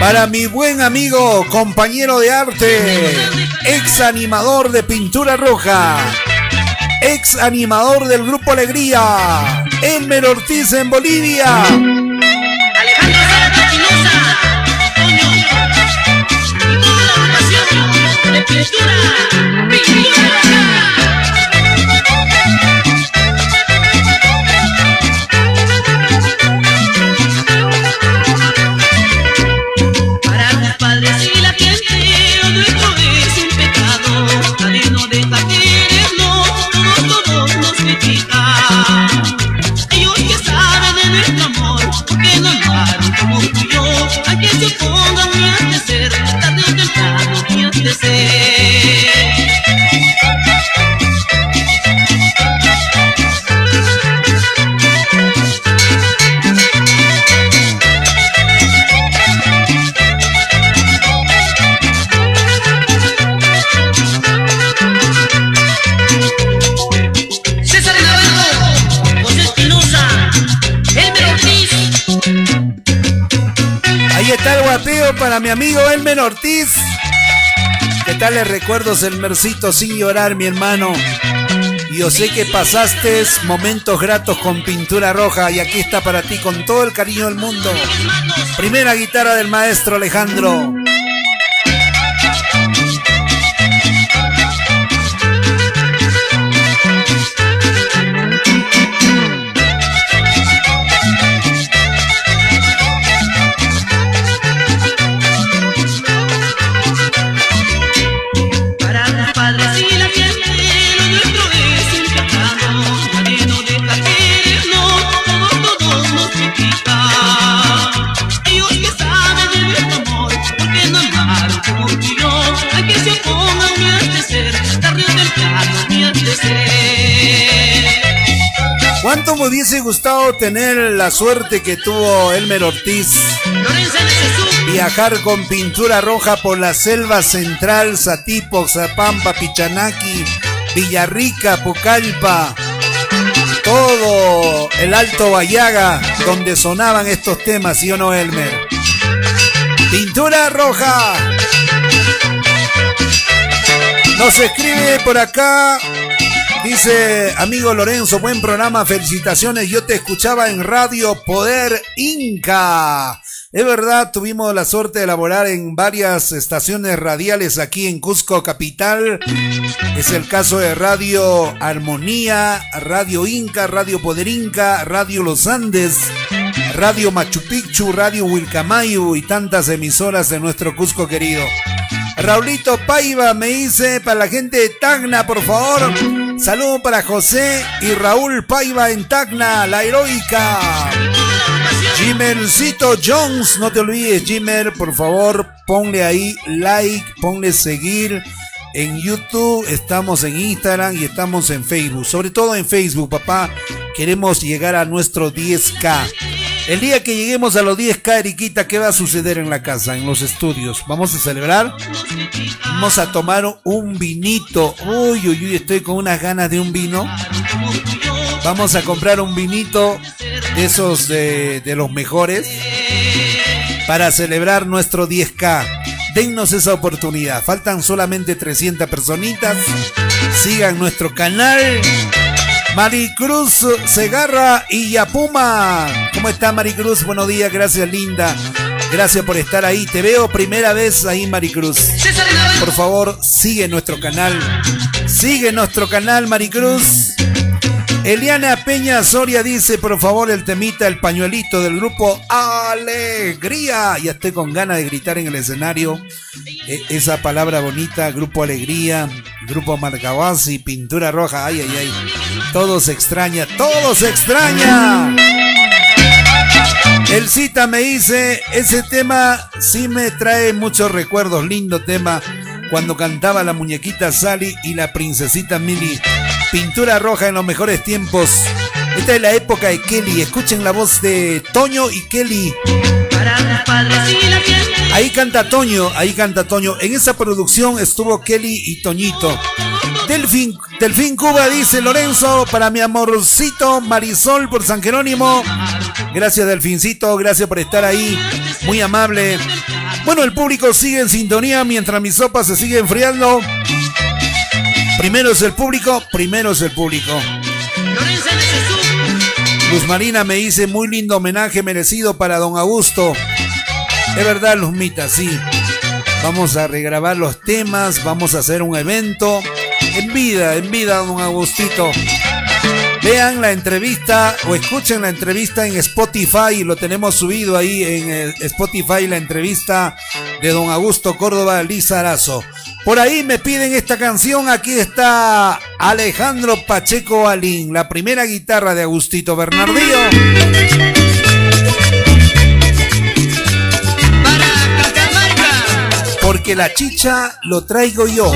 Para mi buen amigo, compañero de arte, ex animador de Pintura Roja, ex animador del Grupo Alegría, Elmer Ortiz en Bolivia. Pintura, pintura. César de Navarro, José Espinosa, Elmen Ortiz. Ahí está el guateo para mi amigo Elmen Ortiz. ¿Qué tal les recuerdos, Elmercito? Sin llorar, mi hermano. Yo sé que pasaste momentos gratos con pintura roja y aquí está para ti con todo el cariño del mundo. Primera guitarra del maestro Alejandro. Me hubiese gustado tener la suerte que tuvo Elmer Ortiz? Viajar con pintura roja por la selva central, Satipo, Zapampa, Pichanaki, Villarrica, Pucallpa, todo el Alto Bayaga, donde sonaban estos temas, ¿sí o no, Elmer? Pintura roja. Nos escribe por acá Dice, amigo Lorenzo, buen programa, felicitaciones. Yo te escuchaba en Radio Poder Inca. Es verdad, tuvimos la suerte de elaborar en varias estaciones radiales aquí en Cusco Capital. Es el caso de Radio Armonía, Radio Inca, Radio Poder Inca, Radio Los Andes, Radio Machu Picchu, Radio Wilcamayu y tantas emisoras de nuestro Cusco querido. Raulito Paiva me dice para la gente de Tacna, por favor. Saludo para José y Raúl Paiva en Tacna, la heroica. Jimercito Jones, no te olvides, Jimer, por favor, ponle ahí like, ponle seguir. En YouTube, estamos en Instagram y estamos en Facebook. Sobre todo en Facebook, papá. Queremos llegar a nuestro 10K. El día que lleguemos a los 10K, Eriquita, ¿qué va a suceder en la casa, en los estudios? ¿Vamos a celebrar? Vamos a tomar un vinito. Uy, uy, uy, estoy con unas ganas de un vino. Vamos a comprar un vinito de esos de, los mejores para celebrar nuestro 10K. Dennos esa oportunidad. Faltan solamente 300 personitas. Sigan nuestro canal. Maricruz Segarra y Yapuma. ¿Cómo está Maricruz? Buenos días, gracias linda. Gracias por estar ahí. Te veo primera vez ahí, Maricruz. Por favor, sigue nuestro canal. Sigue nuestro canal, Maricruz. Eliana Peña Soria dice, por favor, el temita, el pañuelito del grupo Alegría. Ya estoy con ganas de gritar en el escenario e- esa palabra bonita, grupo Alegría, grupo Marcahuasi, pintura roja, ay, ay, ay. Todo se extraña, todo se extraña. El cita me dice, ese tema sí me trae muchos recuerdos, lindo tema, cuando cantaba la muñequita Sally y la princesita Millie. Pintura roja en los mejores tiempos. Esta es la época de Kelly, escuchen la voz de Toño y Kelly. Ahí canta Toño, ahí canta Toño. En esa producción estuvo Kelly y Toñito. Delfín, Delfín Cuba dice Lorenzo, para mi amorcito Marisol por San Jerónimo. Gracias Delfincito, gracias por estar ahí. Muy amable. Bueno, el público sigue en sintonía mientras mi sopa se sigue enfriando. Primero es el público, primero es el público. Luz Marina me dice muy lindo homenaje merecido para don Augusto. Es verdad, Luzmita, sí. Vamos a regrabar los temas, vamos a hacer un evento. En vida, en vida, don Agustito. Vean la entrevista o escuchen la entrevista en Spotify, lo tenemos subido ahí en Spotify, la entrevista de don Augusto Córdoba Lizarazo. Por ahí me piden esta canción, aquí está Alejandro Pacheco Alín, la primera guitarra de Agustito Bernardillo. Porque la chicha lo traigo yo.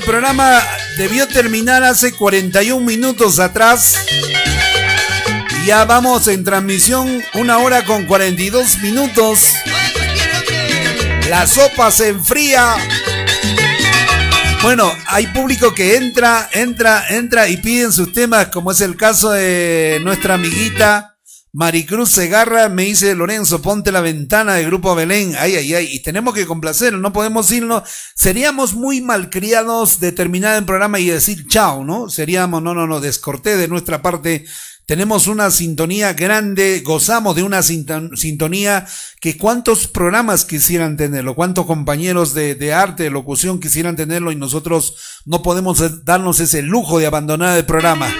El programa debió terminar hace 41 minutos atrás. Ya vamos en transmisión una hora con 42 minutos. La sopa se enfría. Bueno, hay público que entra, entra, entra y piden sus temas, como es el caso de nuestra amiguita Maricruz Segarra. Me dice Lorenzo, ponte la ventana del Grupo Belén. Ay, ay, ay. Y tenemos que complacer, no podemos irnos. Seríamos muy malcriados de terminar el programa y decir chao, ¿no? Seríamos, no, no, no, descorté de nuestra parte tenemos una sintonía grande, gozamos de una sintonía que cuántos programas quisieran tenerlo, cuántos compañeros de, de, arte, de locución quisieran tenerlo y nosotros no podemos darnos ese lujo de abandonar el programa.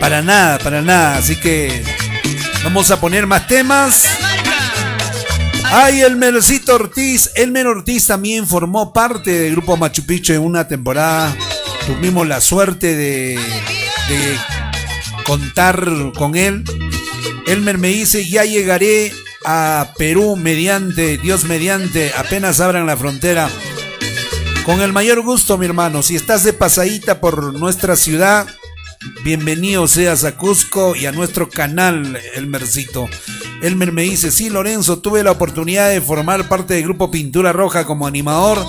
Para nada, para nada. Así que vamos a poner más temas. Ay, el Mercito Ortiz. Elmer Ortiz también formó parte del grupo Machu Picchu en una temporada. Tuvimos la suerte de, de contar con él. Elmer me dice, ya llegaré a Perú mediante, Dios mediante, apenas abran la frontera. Con el mayor gusto, mi hermano. Si estás de pasadita por nuestra ciudad, bienvenido seas a Cusco y a nuestro canal, Elmercito. Elmer me dice, sí, Lorenzo, tuve la oportunidad de formar parte del grupo Pintura Roja como animador.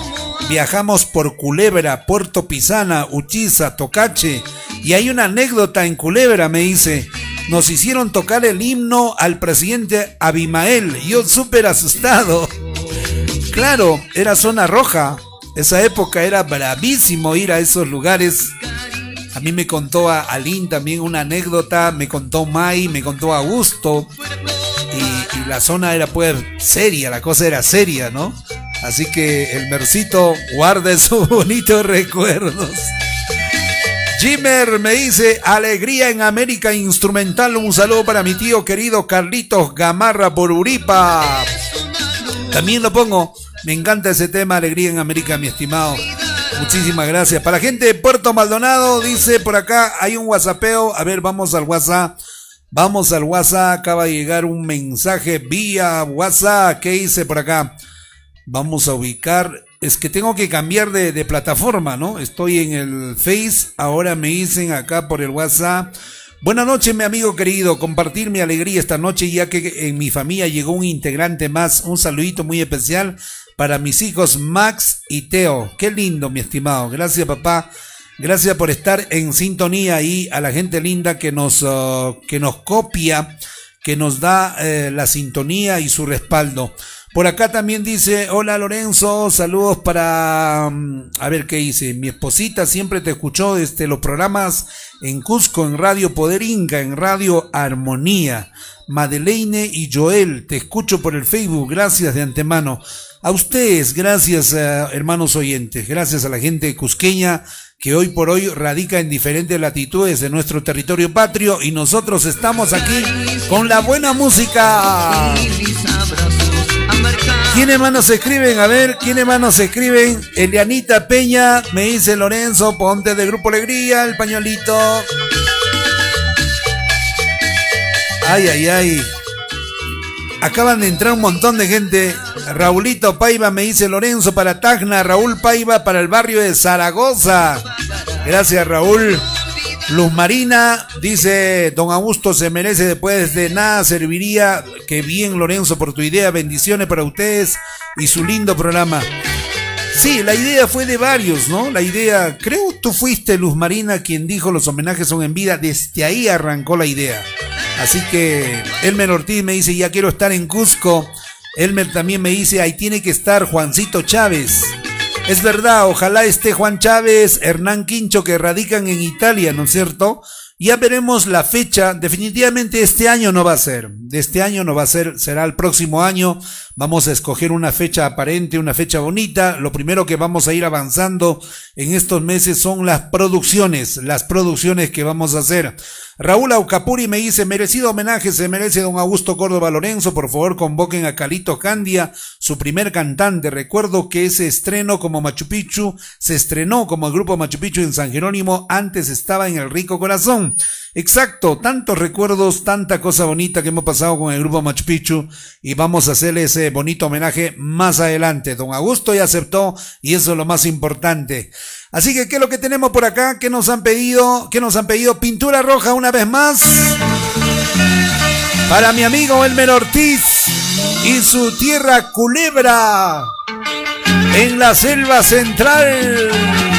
Viajamos por Culebra, Puerto Pisana, Uchiza, Tocache y hay una anécdota en Culebra, me dice. Nos hicieron tocar el himno al presidente Abimael. Yo súper asustado. Claro, era zona roja. Esa época era bravísimo ir a esos lugares. Mí me contó a Alín también una anécdota, me contó Mai, me contó Augusto. Y, y, la zona era pues seria, la cosa era seria, ¿no? Así que el Mercito guarda esos <laughs> bonitos recuerdos. Jimmer me dice, alegría en América Instrumental. Un saludo para mi tío querido Carlitos Gamarra por Uripa. También lo pongo. Me encanta ese tema, alegría en América, mi estimado. Muchísimas gracias. Para la gente de Puerto Maldonado, dice por acá, hay un WhatsAppeo. A ver, vamos al WhatsApp. Vamos al WhatsApp. Acaba de llegar un mensaje vía WhatsApp. ¿Qué dice por acá? Vamos a ubicar es que tengo que cambiar de, plataforma, ¿no? Estoy en el Face, ahora me dicen acá por el WhatsApp. Buenas noches, mi amigo querido. Compartir mi alegría esta noche, ya que en mi familia llegó un integrante más. Un saludito muy especial para mis hijos Max y Teo. Qué lindo, mi estimado. Gracias, papá. Gracias por estar en sintonía ahí a la gente linda que nos, uh, que nos copia, que nos da eh, la sintonía y su respaldo. Por acá también dice, hola Lorenzo, saludos para... mm, A ver qué dice, mi esposita siempre te escuchó desde los programas en Cusco, en Radio Poder Inca, en Radio Armonía. Madeleine y Joel, te escucho por el Facebook, gracias de antemano. A ustedes, gracias eh, hermanos oyentes, gracias a la gente cusqueña que hoy por hoy radica en diferentes latitudes de nuestro territorio patrio y nosotros estamos aquí con la buena música. ¿Quiénes más nos escriben? A ver, ¿quiénes más nos escriben? Elianita Peña, me dice Lorenzo, ponte de Grupo Alegría, el pañuelito. Ay, ay, ay. Acaban de entrar un montón de gente. Raulito Paiva me dice Lorenzo para Tacna, Raúl Paiva para el barrio de Zaragoza. Gracias, Raúl. Luz Marina dice, don Augusto se merece después de nada serviría. Que bien Lorenzo por tu idea, bendiciones para ustedes y su lindo programa. Sí, la idea fue de varios, ¿no? La idea, creo tú fuiste Luz Marina quien dijo los homenajes son en vida, desde ahí arrancó la idea. Así que Elmer Ortiz me dice, ya quiero estar en Cusco. Elmer también me dice, ahí tiene que estar Juancito Chávez. Es verdad, ojalá esté Juan Chávez, Hernán Quincho, que radican en Italia, ¿no es cierto? Ya veremos la fecha. Definitivamente este año no va a ser. De este año no va a ser, será el próximo año. Vamos a escoger una fecha aparente, una fecha bonita. Lo primero que vamos a ir avanzando en estos meses son las producciones, las producciones que vamos a hacer. Raúl Aucapuri me dice, merecido homenaje se merece don Augusto Córdoba Lorenzo, por favor convoquen a Calito Candia, su primer cantante. Recuerdo que ese estreno como Machu Picchu se estrenó como el grupo Machu Picchu en San Jerónimo, antes estaba en el Rico Corazón. Exacto, tantos recuerdos, tanta cosa bonita que hemos pasado con el grupo Machu Picchu y vamos a hacer ese bonito homenaje más adelante. Don Augusto ya aceptó y eso es lo más importante. Así que, ¿qué es lo que tenemos por acá? ¿Qué nos han pedido? ¿Qué nos han pedido? Pintura roja una vez más. Para mi amigo Elmer Ortiz y su tierra culebra en la selva central.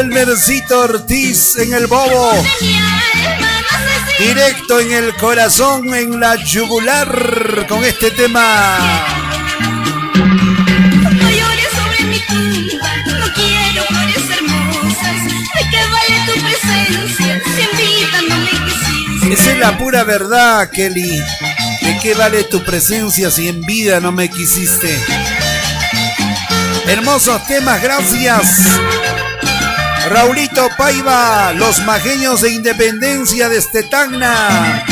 El Mercito Ortiz en el bobo. Directo en el corazón, en la yugular, con este tema. Esa es la pura verdad, Kelly. ¿De qué vale tu presencia si en vida no me quisiste? Hermosos temas, gracias. Raulito Paiva, los majeños de Independencia de Estetagna.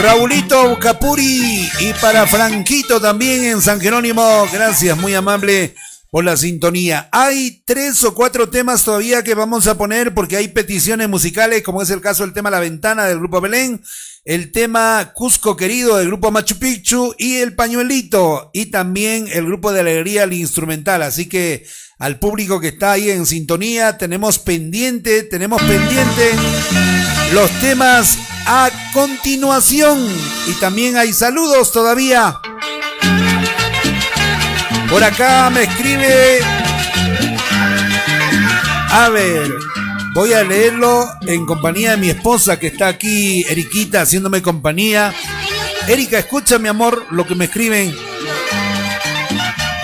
Raulito Capuri y para Franquito también en San Jerónimo. Gracias, muy amable por la sintonía. Hay tres o cuatro temas todavía que vamos a poner porque hay peticiones musicales, como es el caso del tema La Ventana del Grupo Belén, el tema Cusco Querido del Grupo Machu Picchu y el Pañuelito y también el Grupo de Alegría, el Instrumental. Así que al público que está ahí en sintonía, tenemos pendiente, tenemos pendiente los temas a continuación. Y también hay saludos todavía. Por acá me escribe. A ver, voy a leerlo en compañía de mi esposa que está aquí, Eriquita, haciéndome compañía. Erika, escucha mi amor lo que me escriben.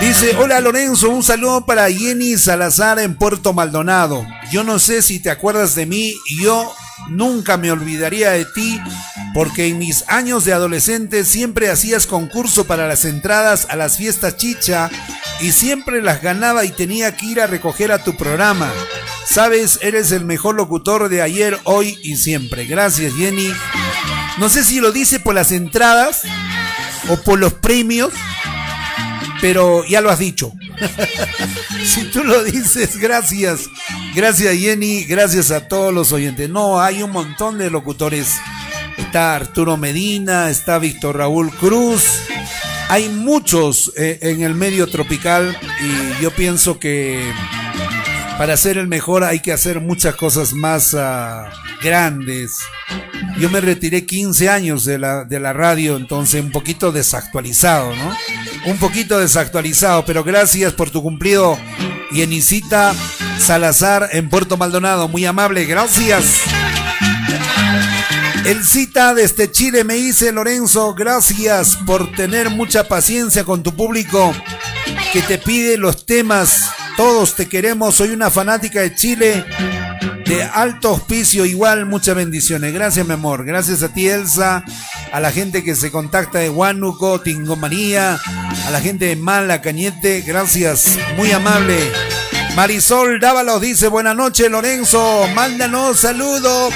Dice, hola Lorenzo, un saludo para Jenny Salazar en Puerto Maldonado. Yo no sé si te acuerdas de mí, yo nunca me olvidaría de ti porque en mis años de adolescente siempre hacías concurso para las entradas a las fiestas chicha y siempre las ganaba y tenía que ir a recoger a tu programa. Sabes, eres el mejor locutor de ayer, hoy y siempre. Gracias Jenny. No sé si lo dice por las entradas o por los premios, pero ya lo has dicho. si tú lo dices, gracias. Gracias Jenny, gracias a todos los oyentes. No, hay un montón de locutores. Está Arturo Medina, está Víctor Raúl Cruz. Hay muchos eh, en el medio tropical y yo pienso que para ser el mejor hay que hacer muchas cosas más ah, grandes, Yo me retiré 15 años de la, de la radio, entonces un poquito desactualizado, ¿no? Un poquito desactualizado, pero gracias por tu cumplido. Y Enisita Salazar en Puerto Maldonado, muy amable, gracias. El cita desde Chile me dice Lorenzo, gracias por tener mucha paciencia con tu público que te pide los temas. Todos te queremos, soy una fanática de Chile de alto auspicio, igual muchas bendiciones. Gracias, mi amor. Gracias a ti, Elsa, a la gente que se contacta de Huánuco, Tingomanía, a la gente de Mala, Cañete. Gracias, muy amable. Marisol Dávalos dice, buenas noches, Lorenzo. Mándanos saludos.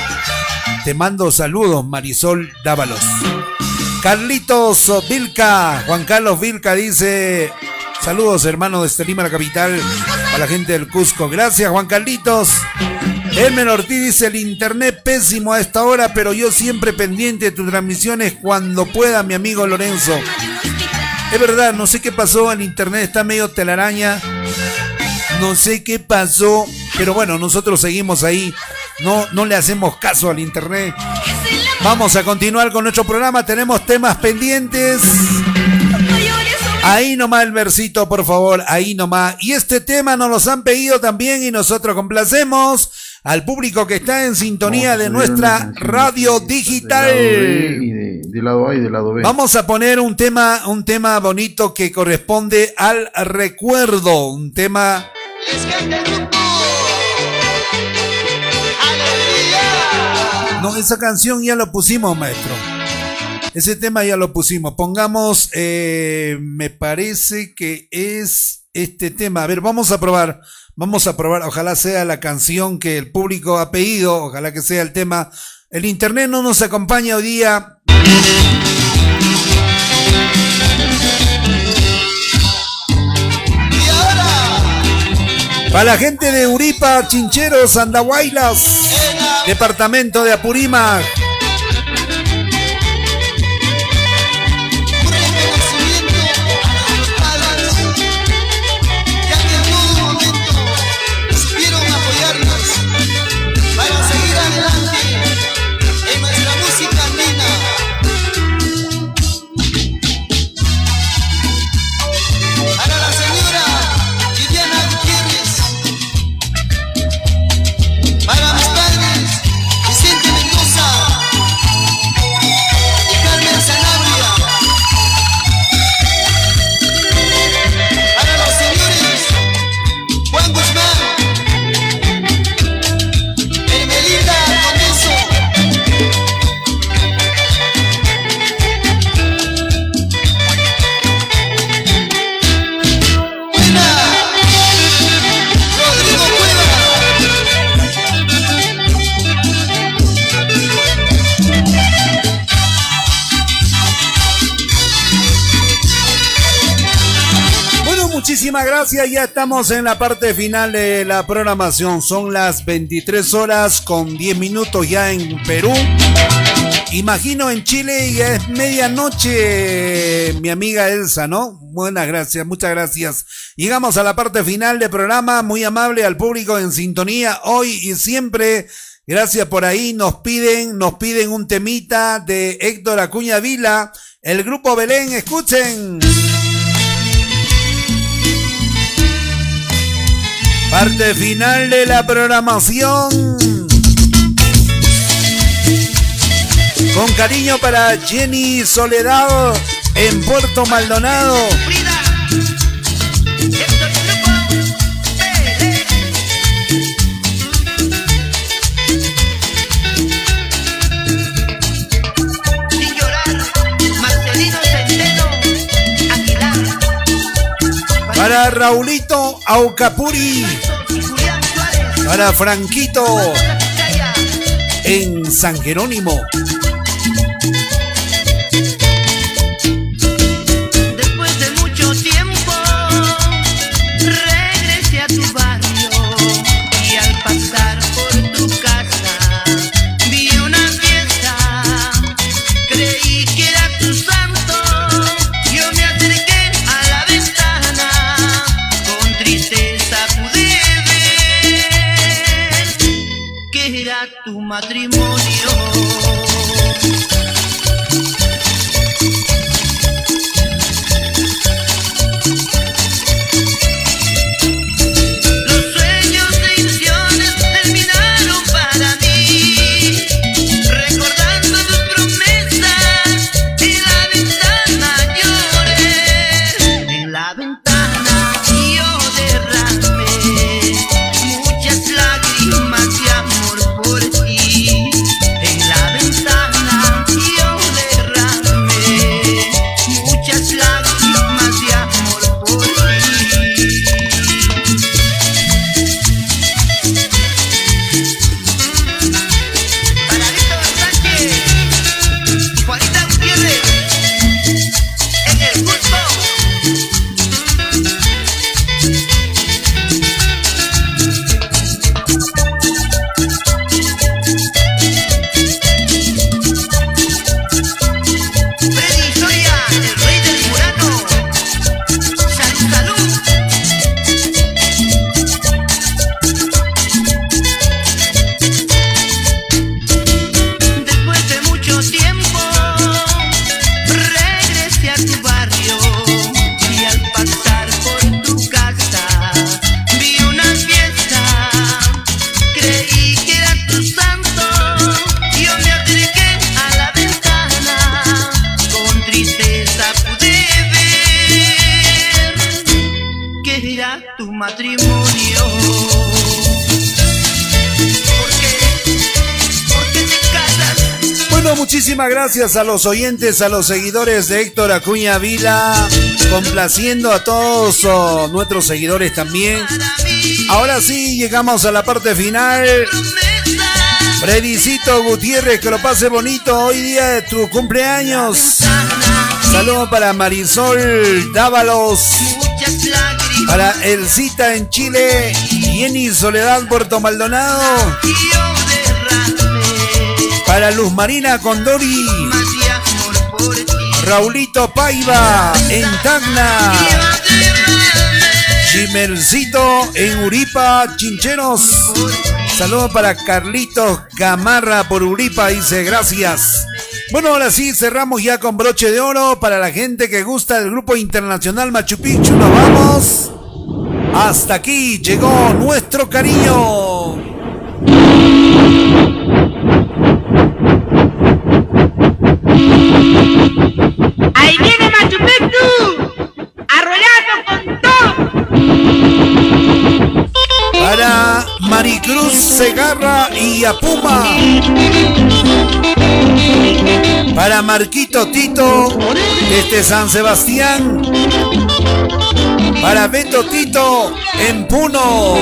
Te mando saludos, Marisol Dávalos. Carlitos Vilca, Juan Carlos Vilca dice, saludos hermano de Lima, la capital, a la gente del Cusco. Gracias, Juan Carlitos. Elmer Ortiz dice, el internet pésimo a esta hora, pero yo siempre pendiente de tus transmisiones cuando pueda, mi amigo Lorenzo. Es verdad, no sé qué pasó, el internet está medio telaraña. No sé qué pasó, pero bueno, nosotros seguimos ahí. No, no le hacemos caso al internet. Vamos a continuar con nuestro programa. Tenemos temas pendientes. Ahí nomás el versito, por favor. Ahí nomás. Y este tema nos los han pedido también y nosotros complacemos al público que está en sintonía de nuestra radio digital. Y de, de lado A y del lado B. Vamos a poner un tema, un tema bonito que corresponde al recuerdo, un tema No, esa canción ya lo pusimos, maestro. Ese tema ya lo pusimos. Pongamos, eh, me parece que es este tema. A ver, vamos a probar. Vamos a probar. Ojalá sea la canción que el público ha pedido. Ojalá que sea el tema. El internet no nos acompaña hoy día. Para la gente de Uripa, Chincheros, Andahuaylas, departamento de Apurímac. Gracias. Ya estamos en la parte final de la programación. Son las 23 horas con 10 minutos ya en Perú. Imagino en Chile ya es medianoche, mi amiga Elsa, ¿no? Buenas gracias, muchas gracias. Llegamos a la parte final del programa, muy amable al público en sintonía hoy y siempre. Gracias por ahí, nos piden, nos piden un temita de Héctor Acuña Vila, el grupo Belén, escuchen. Parte final de la programación. Con cariño para Jenny Soledad en Puerto Maldonado. Para Raulito Aucapuri. Para Franquito en San Jerónimo. Matrimonio. Gracias a los oyentes, a los seguidores de Héctor Acuña Vila, complaciendo a todos nuestros seguidores también. Ahora sí, llegamos a la parte final. Fredicito Gutiérrez, que lo pase bonito hoy día de tu cumpleaños. Saludos para Marisol Dávalos. Para Elcita en Chile. Jenny Soledad Puerto Maldonado. Para Luz Marina Condori. Raulito Paiva en Tacna. Chimelcito en Uripa, Chincheros. Saludos para Carlitos Gamarra por Uripa, dice gracias. Bueno, ahora sí, cerramos ya con broche de oro para la gente que gusta del grupo internacional Machu Picchu. Nos vamos. Hasta aquí llegó nuestro cariño. Maricruz Segarra y Apuma. Para Marquito Tito desde San Sebastián. Para Beto Tito en Puno.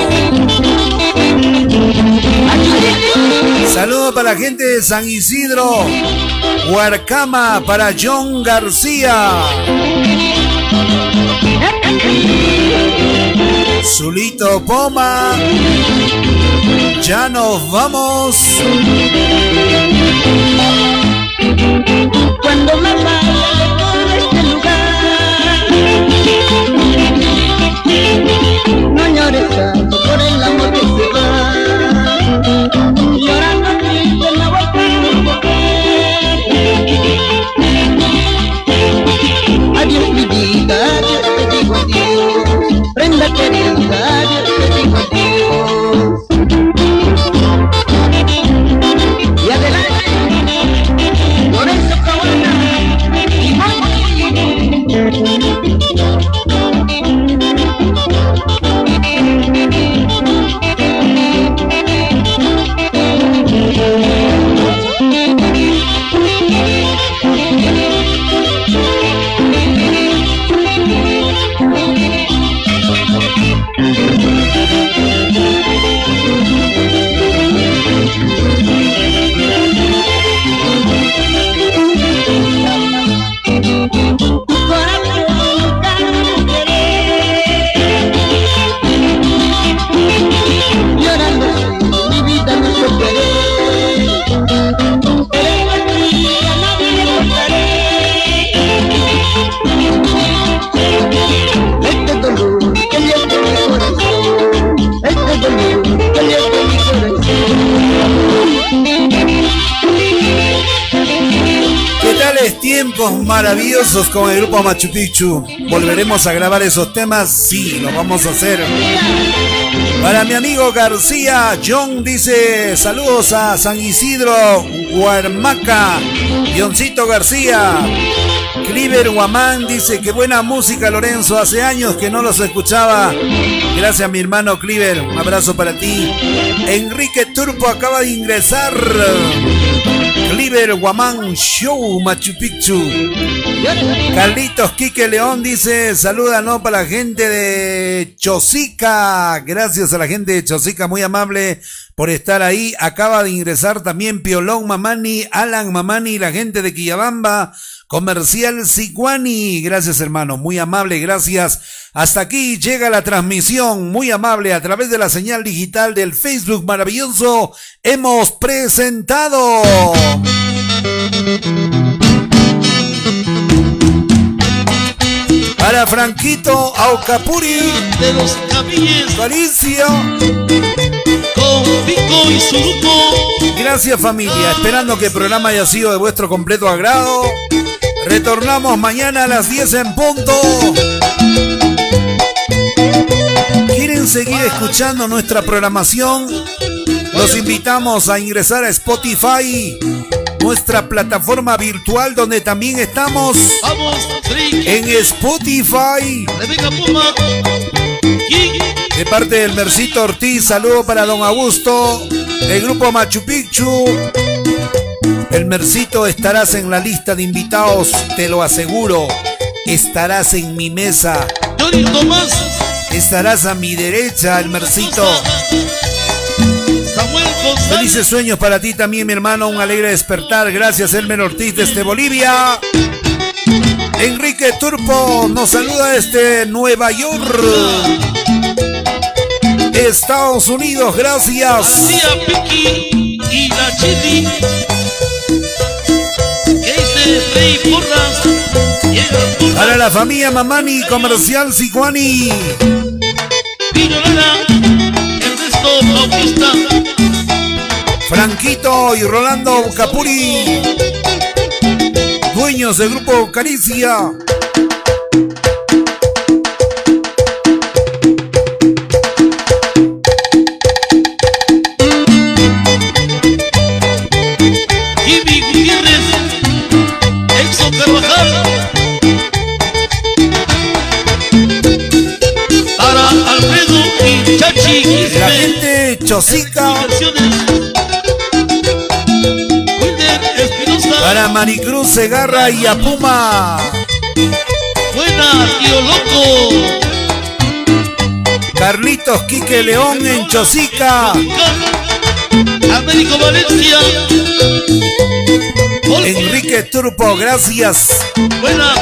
Saludos para la gente de San Isidro. Huarcama para John García. Zulito Poma. Ya nos vamos. Cuando me vaya todo este lugar, no llores Yeah. Tiempos maravillosos con el grupo Machu Picchu? ¿Volveremos a grabar esos temas? Sí, lo vamos a hacer. Para mi amigo García, John dice saludos a San Isidro, Huarmaca, Johncito García. Cliver Guamán dice que buena música Lorenzo, hace años que no los escuchaba. Gracias mi hermano Cliver, un abrazo para ti. Enrique Turpo acaba de ingresar. Cliver Guamán Show Machu Picchu. Carlitos Quique León dice, saluda no para la gente de Chosica. Gracias a la gente de Chosica, muy amable por estar ahí. Acaba de ingresar también Piolón Mamani, Alan Mamani, la gente de Quillabamba. Comercial Sicuani, gracias hermano, muy amable, gracias. Hasta aquí llega la transmisión, muy amable, a través de la señal digital del Facebook. Maravilloso, hemos presentado. Para Franquito Aucapuri, de los camines Falicio. con pico y suruco. Gracias familia, esperando que el programa haya sido de vuestro completo agrado. Retornamos mañana a las 10 en punto. ¿Quieren seguir escuchando nuestra programación? Los invitamos a ingresar a Spotify, nuestra plataforma virtual donde también estamos en Spotify. De parte del Mercito Ortiz, saludo para Don Augusto, el grupo Machu Picchu. El Mercito estarás en la lista de invitados, te lo aseguro. Estarás en mi mesa. Estarás a mi derecha, el Mercito. Felices sueños para ti también, mi hermano. Un alegre despertar. Gracias, Elmer Ortiz desde Bolivia. Enrique Turpo nos saluda desde Nueva York. Estados Unidos, gracias. Para la familia Mamani Comercial Sicuani. Franquito y Rolando Capuri. Dueños del grupo Caricia. Chachi La gente Chosica. Para Maricruz Segarra y Apuma. Buena, tío loco. Carlitos Quique León en Chosica. Américo Valencia. Enrique Turpo, gracias. Buena.